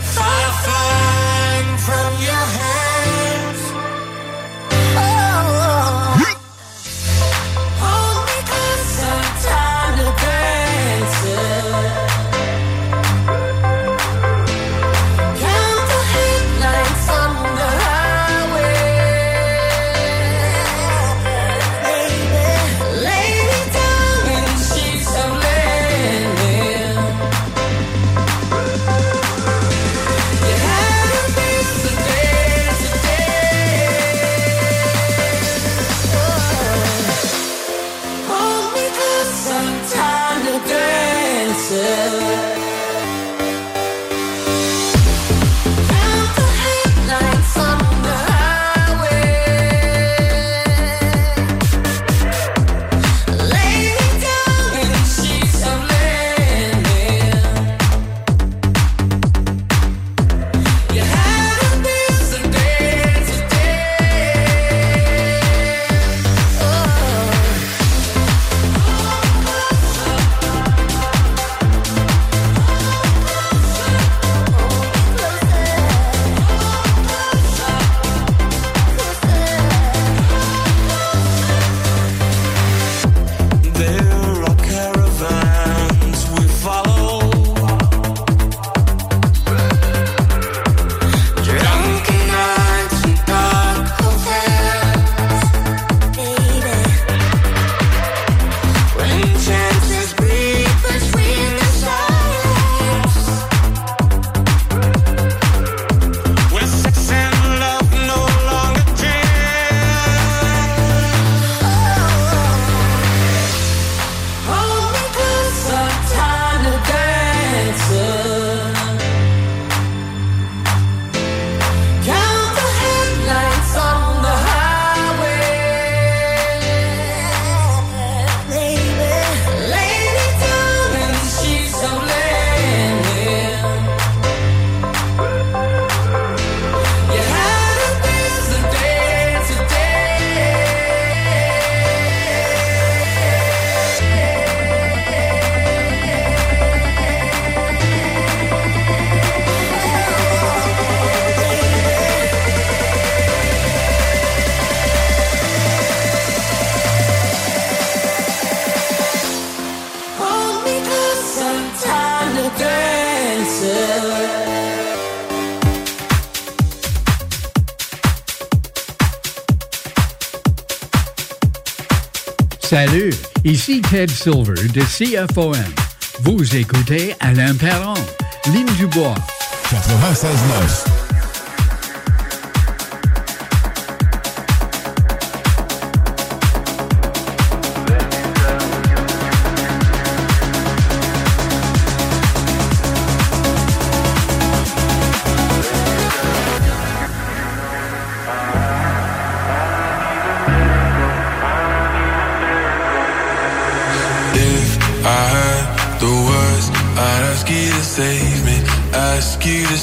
Ted Silver de CFOM. Vous écoutez Alain Perron, Ligne du Bois. 96.9.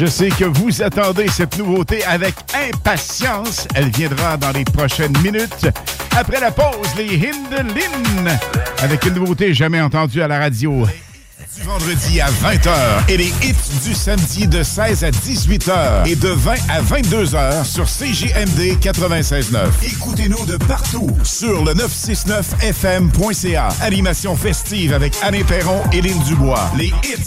Je sais que vous attendez cette nouveauté avec impatience. Elle viendra dans les prochaines minutes. Après la pause, les Hindelin, avec une nouveauté jamais entendue à la radio. Du vendredi à 20h et les hits du samedi de 16 à 18h et de 20 à 22h sur CJMD 96.9. Écoutez-nous de partout sur le 969fm.ca. Animation festive avec Anne Perron et Lynn Dubois. Les hits,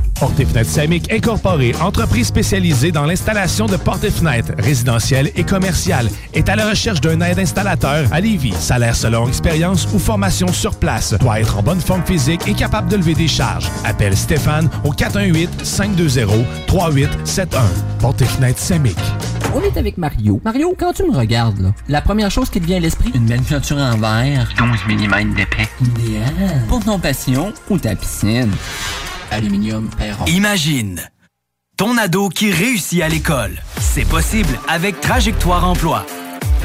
Porte et Fenêtres Samic Incorporé, entreprise spécialisée dans l'installation de portes et fenêtres résidentielles et commerciales, est à la recherche d'un aide installateur à Lévis. Salaire selon expérience ou formation sur place. Doit être en bonne forme physique et capable de lever des charges. Appelle Stéphane au 418-520-3871. Porte et Fenêtres. On est avec Mario. Mario, quand tu me regardes, là, la première chose qui te vient à l'esprit, une belle peinture en verre. 12 mm d'épais. Idéal. Pour ton passion ou ta piscine? Aluminium Perron. Imagine ton ado qui réussit à l'école. C'est possible avec Trajectoire Emploi.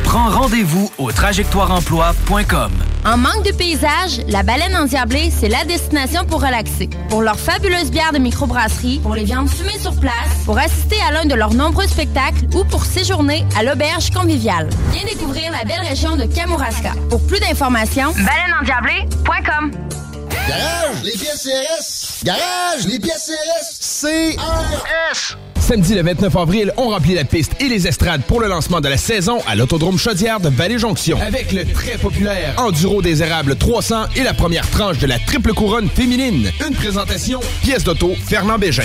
Prends rendez-vous au trajectoireemploi.com. En manque de paysage, la baleine endiablée, c'est la destination pour relaxer. Pour leurs fabuleuses bières de microbrasserie, pour les viandes fumées sur place, pour assister à l'un de leurs nombreux spectacles ou pour séjourner à l'auberge conviviale. Viens découvrir la belle région de Kamouraska. Pour plus d'informations, baleineendiablée.com. Garage, les pièces CRS. Garage, les pièces CRS. CRS. Samedi le 29 avril, on remplit la piste et les estrades pour le lancement de la saison à l'Autodrome Chaudière de Vallée-Jonction. Avec le très populaire Enduro des Érables 300 et la première tranche de la triple couronne féminine. Une présentation, pièce d'auto, Fernand Bégin.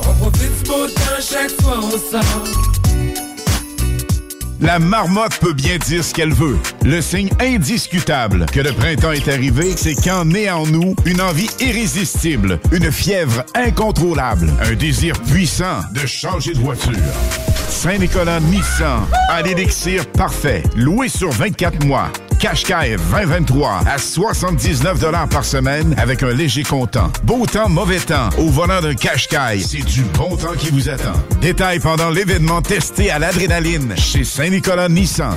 On profite chaque fois sort. La marmotte peut bien dire ce qu'elle veut. Le signe indiscutable que le printemps est arrivé, c'est quand naît en nous une envie irrésistible, une fièvre incontrôlable, un désir puissant de changer de voiture. Saint-Nicolas Nissan a l'élixir parfait, loué sur 24 mois. Qashqai 2023 à 79 par semaine avec un léger comptant. Beau temps, mauvais temps. Au volant d'un Qashqai, c'est du bon temps qui vous attend. Détails pendant l'événement testé à l'adrénaline chez Saint-Nicolas Nissan.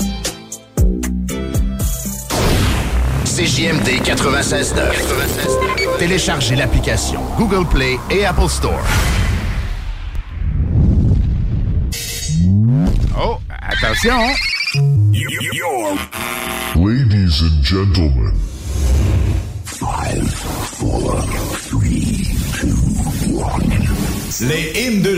CJMD 96.9. Téléchargez l'application Google Play et Apple Store. Oh, attention! Ladies and gentlemen, five, four, three, two, one. Les hymnes de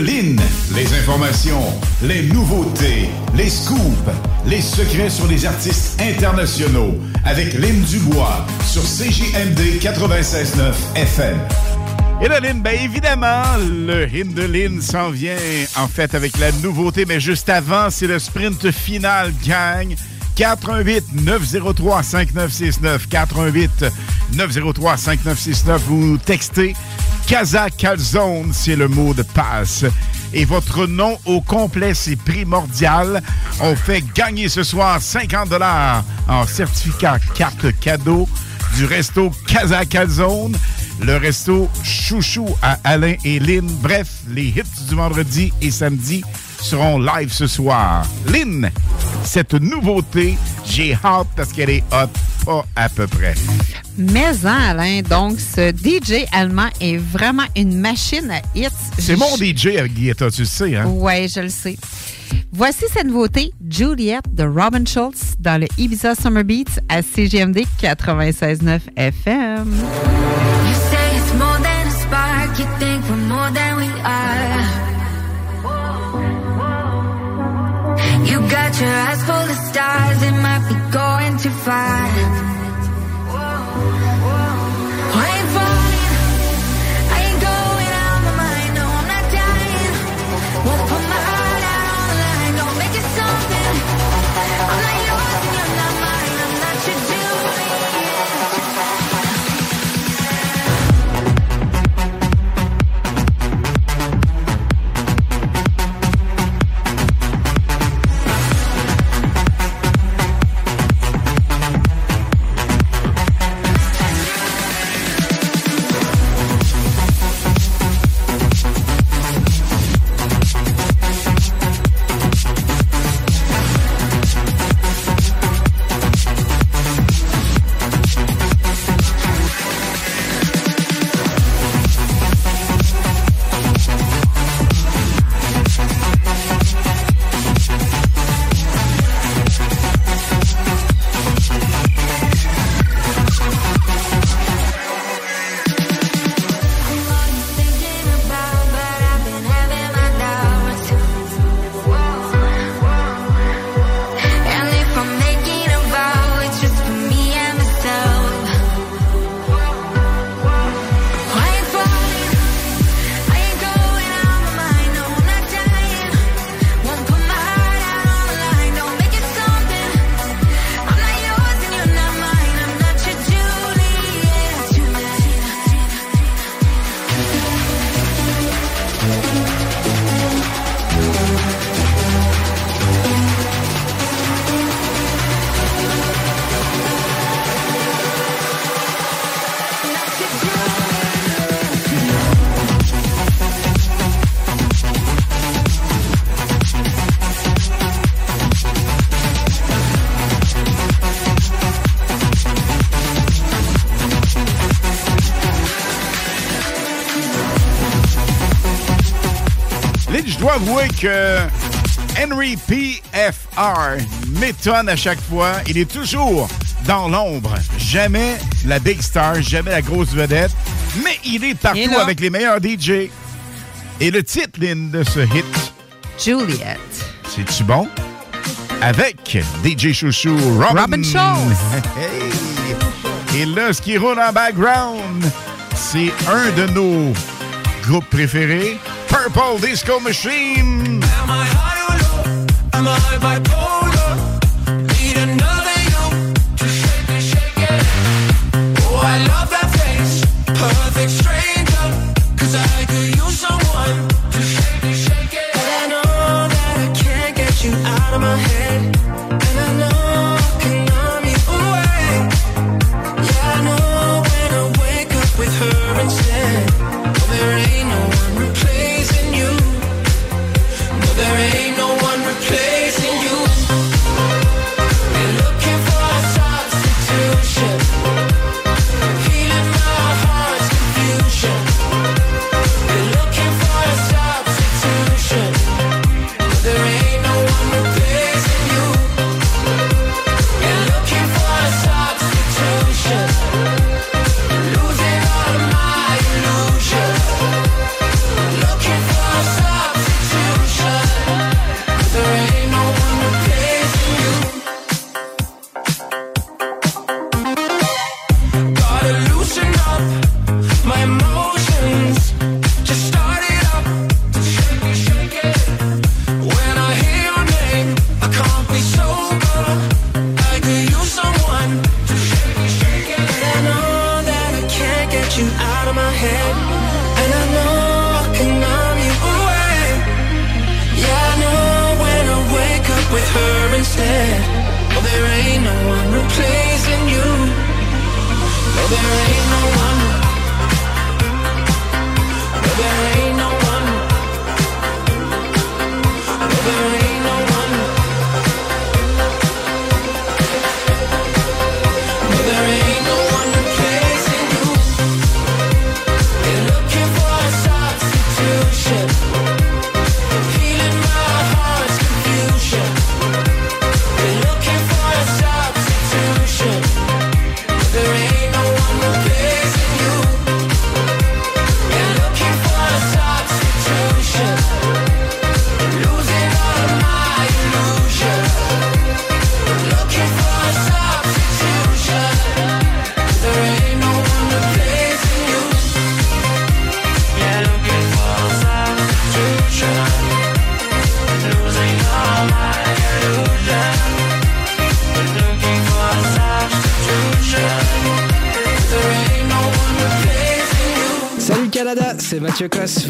les informations, les nouveautés, les scoops, les secrets sur les artistes internationaux avec Lynn Dubois sur CJMD 96.9 FM. Et Lynn, bien évidemment, le hymne de s'en vient en fait avec la nouveauté, mais juste avant, c'est le sprint final, gang. 418 903 5969 418 903 5969 vous textez Casa Calzone, c'est le mot de passe. Et votre nom au complet, c'est primordial. On fait gagner ce soir 50 dollars en certificat carte cadeau du resto Casa Calzone, le resto Chouchou à Alain et Lynn. Bref, les hits du vendredi et samedi seront live ce soir. Lynn, cette nouveauté, j'ai hâte parce qu'elle est hot, pas à peu près. Mais hein, Alain, donc ce DJ allemand est vraiment une machine à hits. C'est mon DJ avec Guetta, tu le sais, hein? Oui, je le sais. Voici cette nouveauté, Juliet de Robin Schultz dans le Ibiza Summer Beats à CGMD 96.9 FM. You got your eyes full of stars, it might be going too far. avouer que Henry PFR m'étonne à chaque fois. Il est toujours dans l'ombre. Jamais la big star, jamais la grosse vedette. Mais il est partout avec les meilleurs DJ. Et le titre, de ce hit... Juliet. C'est-tu bon? Avec DJ Chouchou, Robin. Robin Show. Et là, ce qui roule en background, c'est un de nos groupes préférés. Purple Disco Machine. took us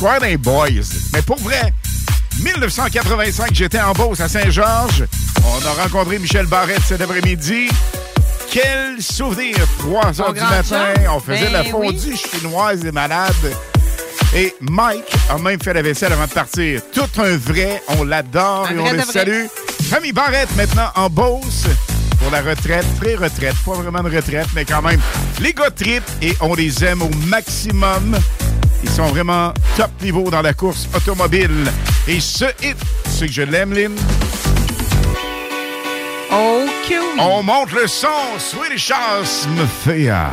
l'histoire d'un boys. Mais pour vrai, 1985, j'étais en Beauce à Saint-Georges. On a rencontré Michel Barrette cet après-midi. Quel souvenir! 3 heures du matin, on faisait la fondue chinoise des malades. Et Mike a même fait la vaisselle avant de partir. Tout un vrai, on l'adore et on le salue. Famille Barrette maintenant en Beauce pour la retraite, pré-retraite, pas vraiment de retraite, mais quand même, les gars tripent et on les aime au maximum vraiment top niveau dans la course automobile. Et ce hit, c'est que je l'aime, Lynn. Oh, On monte le son, Swedish House Mafia.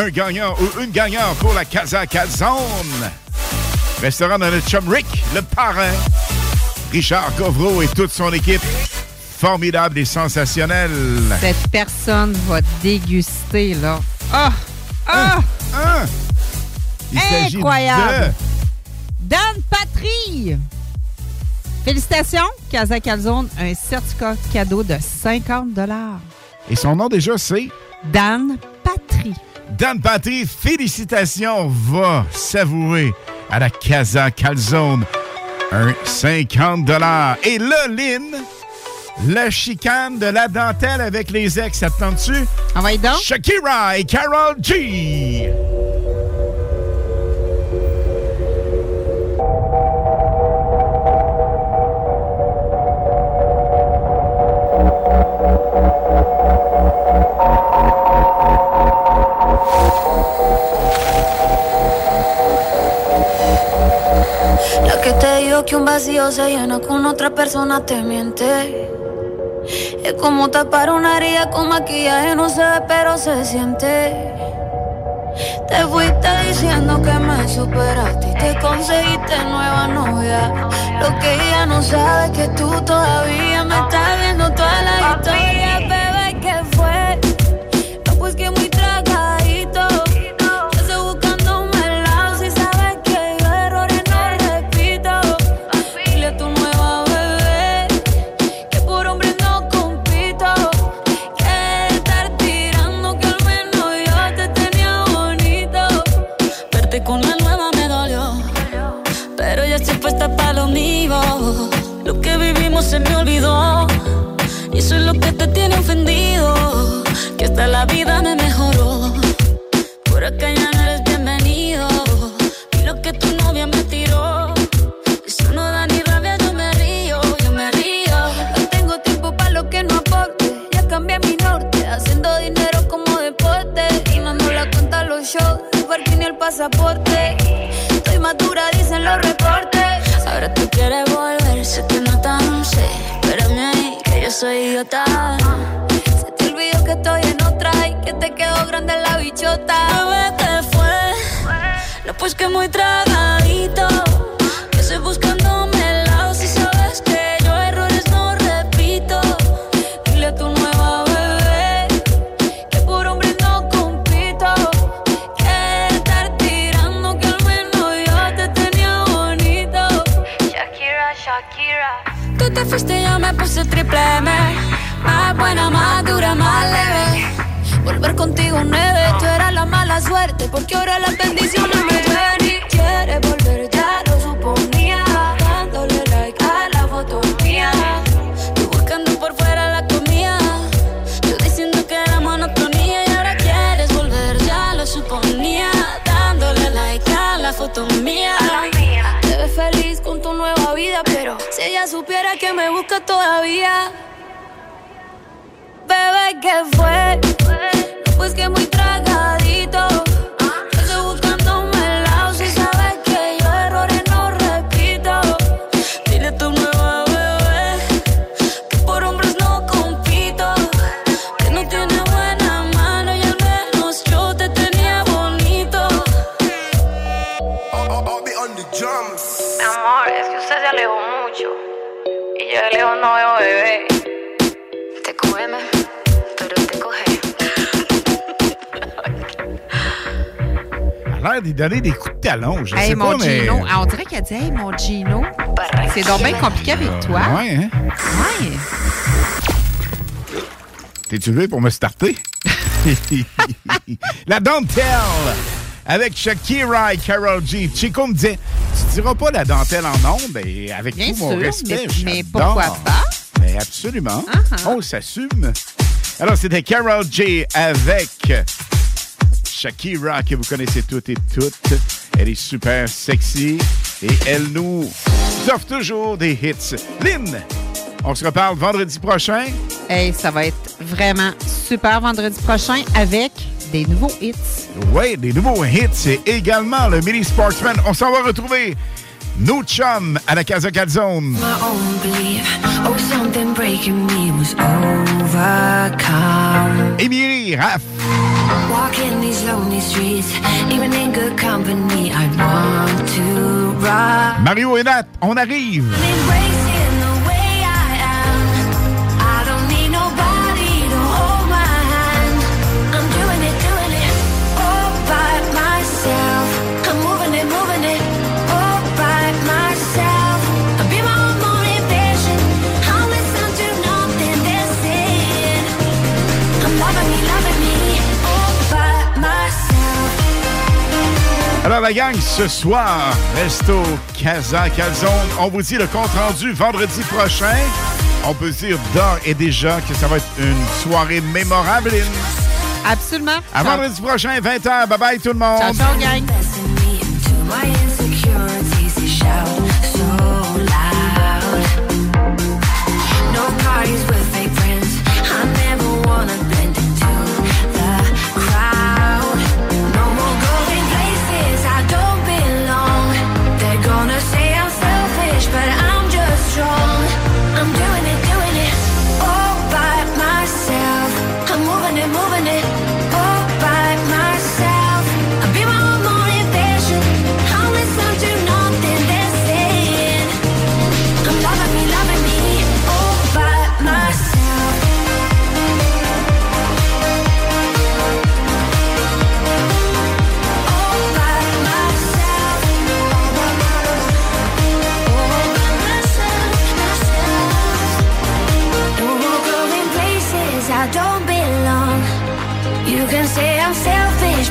Un gagnant ou une gagnante pour la Casa Calzone. Restaurant de notre chum Rick, le parrain. Richard Covreau et toute son équipe. Formidable et sensationnel. Cette personne va déguster, là. Ah! Ah! Il s'agit Incroyable! de- Dan Patry! Félicitations, Casa Calzone, un certificat cadeau de 50 Et son nom déjà, c'est? Dan. Dan Patry. Félicitations. Va savourer à la Casa Calzone un 50 Et là, Lynn, la chicane de la dentelle avec les ex, ça te tente-tu? On va y donc? Shakira et Carol G. se llena con otra persona te miente. Es como tapar una herida con maquillaje, no se ve, pero se siente. Te fuiste diciendo que me superaste y te conseguiste nueva novia. Lo que ella no sabe es que tú todavía me estás viendo toda la historia, Je Hey, sais mon pas, mais... Gino. Ah, on dirait qu'elle dit, hey, mon Gino. C'est donc bien compliqué avec toi. Ouais, hein? Ouais. T'es-tu levé pour me starter? la dentelle avec Shakira et Carol G. Chico me disait, tu diras pas la dentelle en ondes et avec Bien tout mon respect. mais- mais pourquoi pas? Mais absolument. Uh-huh. On s'assume. Alors, c'était Carol G avec Shakira, que vous connaissez toutes et toutes. Elle est super sexy et elle nous offre toujours des hits. Lynn, on se reparle vendredi prochain. Hey, ça va être vraiment super vendredi prochain avec des nouveaux hits. Oui, des nouveaux hits et également le Mini Sportsman. On s'en va retrouver nos chums à la Casa Calzone. Oh, Émilie, Raph. Walking these lonely streets, even in good company, I want to rock. Mario et Nat, on arrive. Alors la gang, ce soir, Resto Casa Calzone, on vous dit le compte rendu vendredi prochain. On peut dire d'or et déjà que ça va être une soirée mémorable. Absolument. À vendredi prochain, 20h. Bye bye tout le monde. Ciao gang.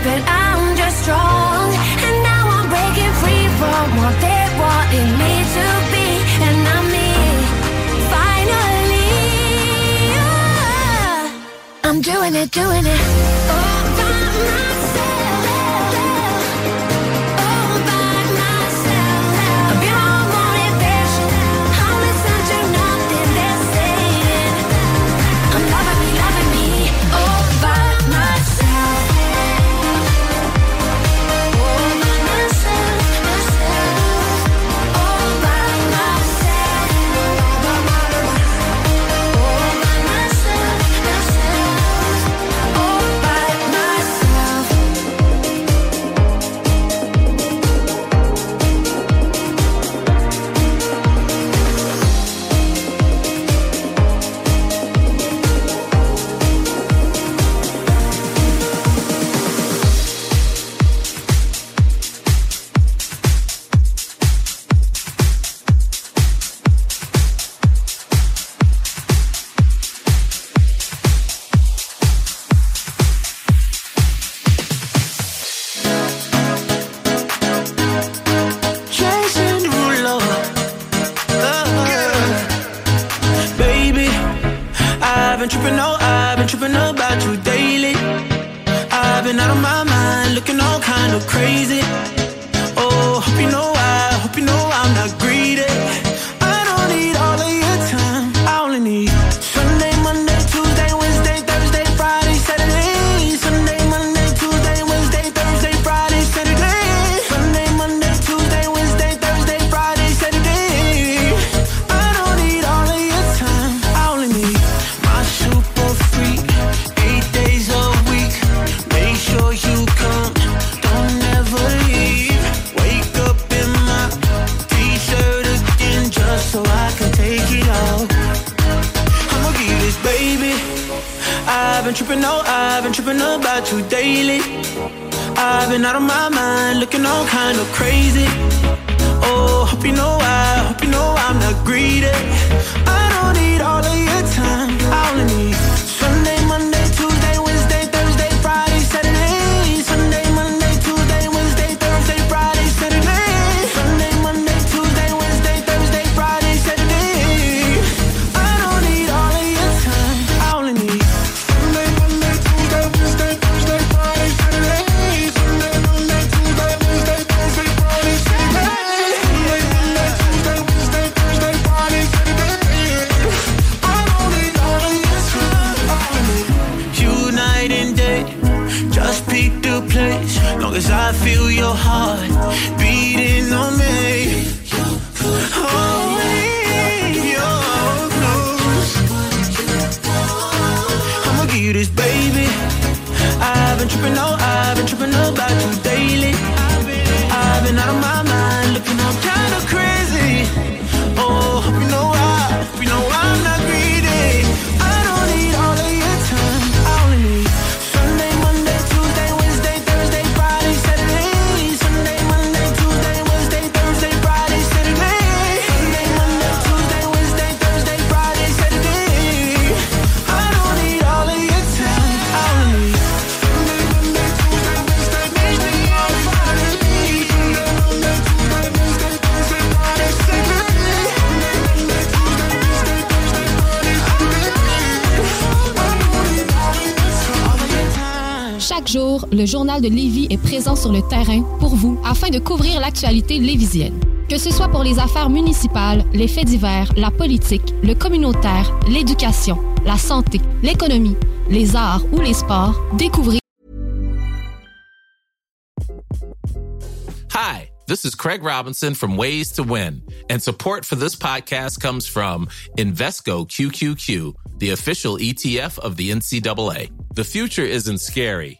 but I'm just strong. And now I'm breaking free from what they wanted me to be, and I'm me. Finally, oh, I'm doing it, doing it. Oh. daily. I've been out of my mind, looking all kind of crazy. Oh, hope you know I, hope you know I'm not greedy. tripping about you daily. I've been out of my mind, looking all kind of crazy. Oh, hope you know I, hope you know I'm not greedy. De Lévis est présent sur le terrain pour vous afin de couvrir l'actualité lévisienne. Que ce soit pour les affaires municipales, les faits divers, la politique, le communautaire, l'éducation, la santé, l'économie, les arts ou les sports, découvrez Hi, this is Craig Robinson from Ways to Win, and support for this podcast comes from Invesco QQQ, the official ETF of the NCAA. The future isn't scary.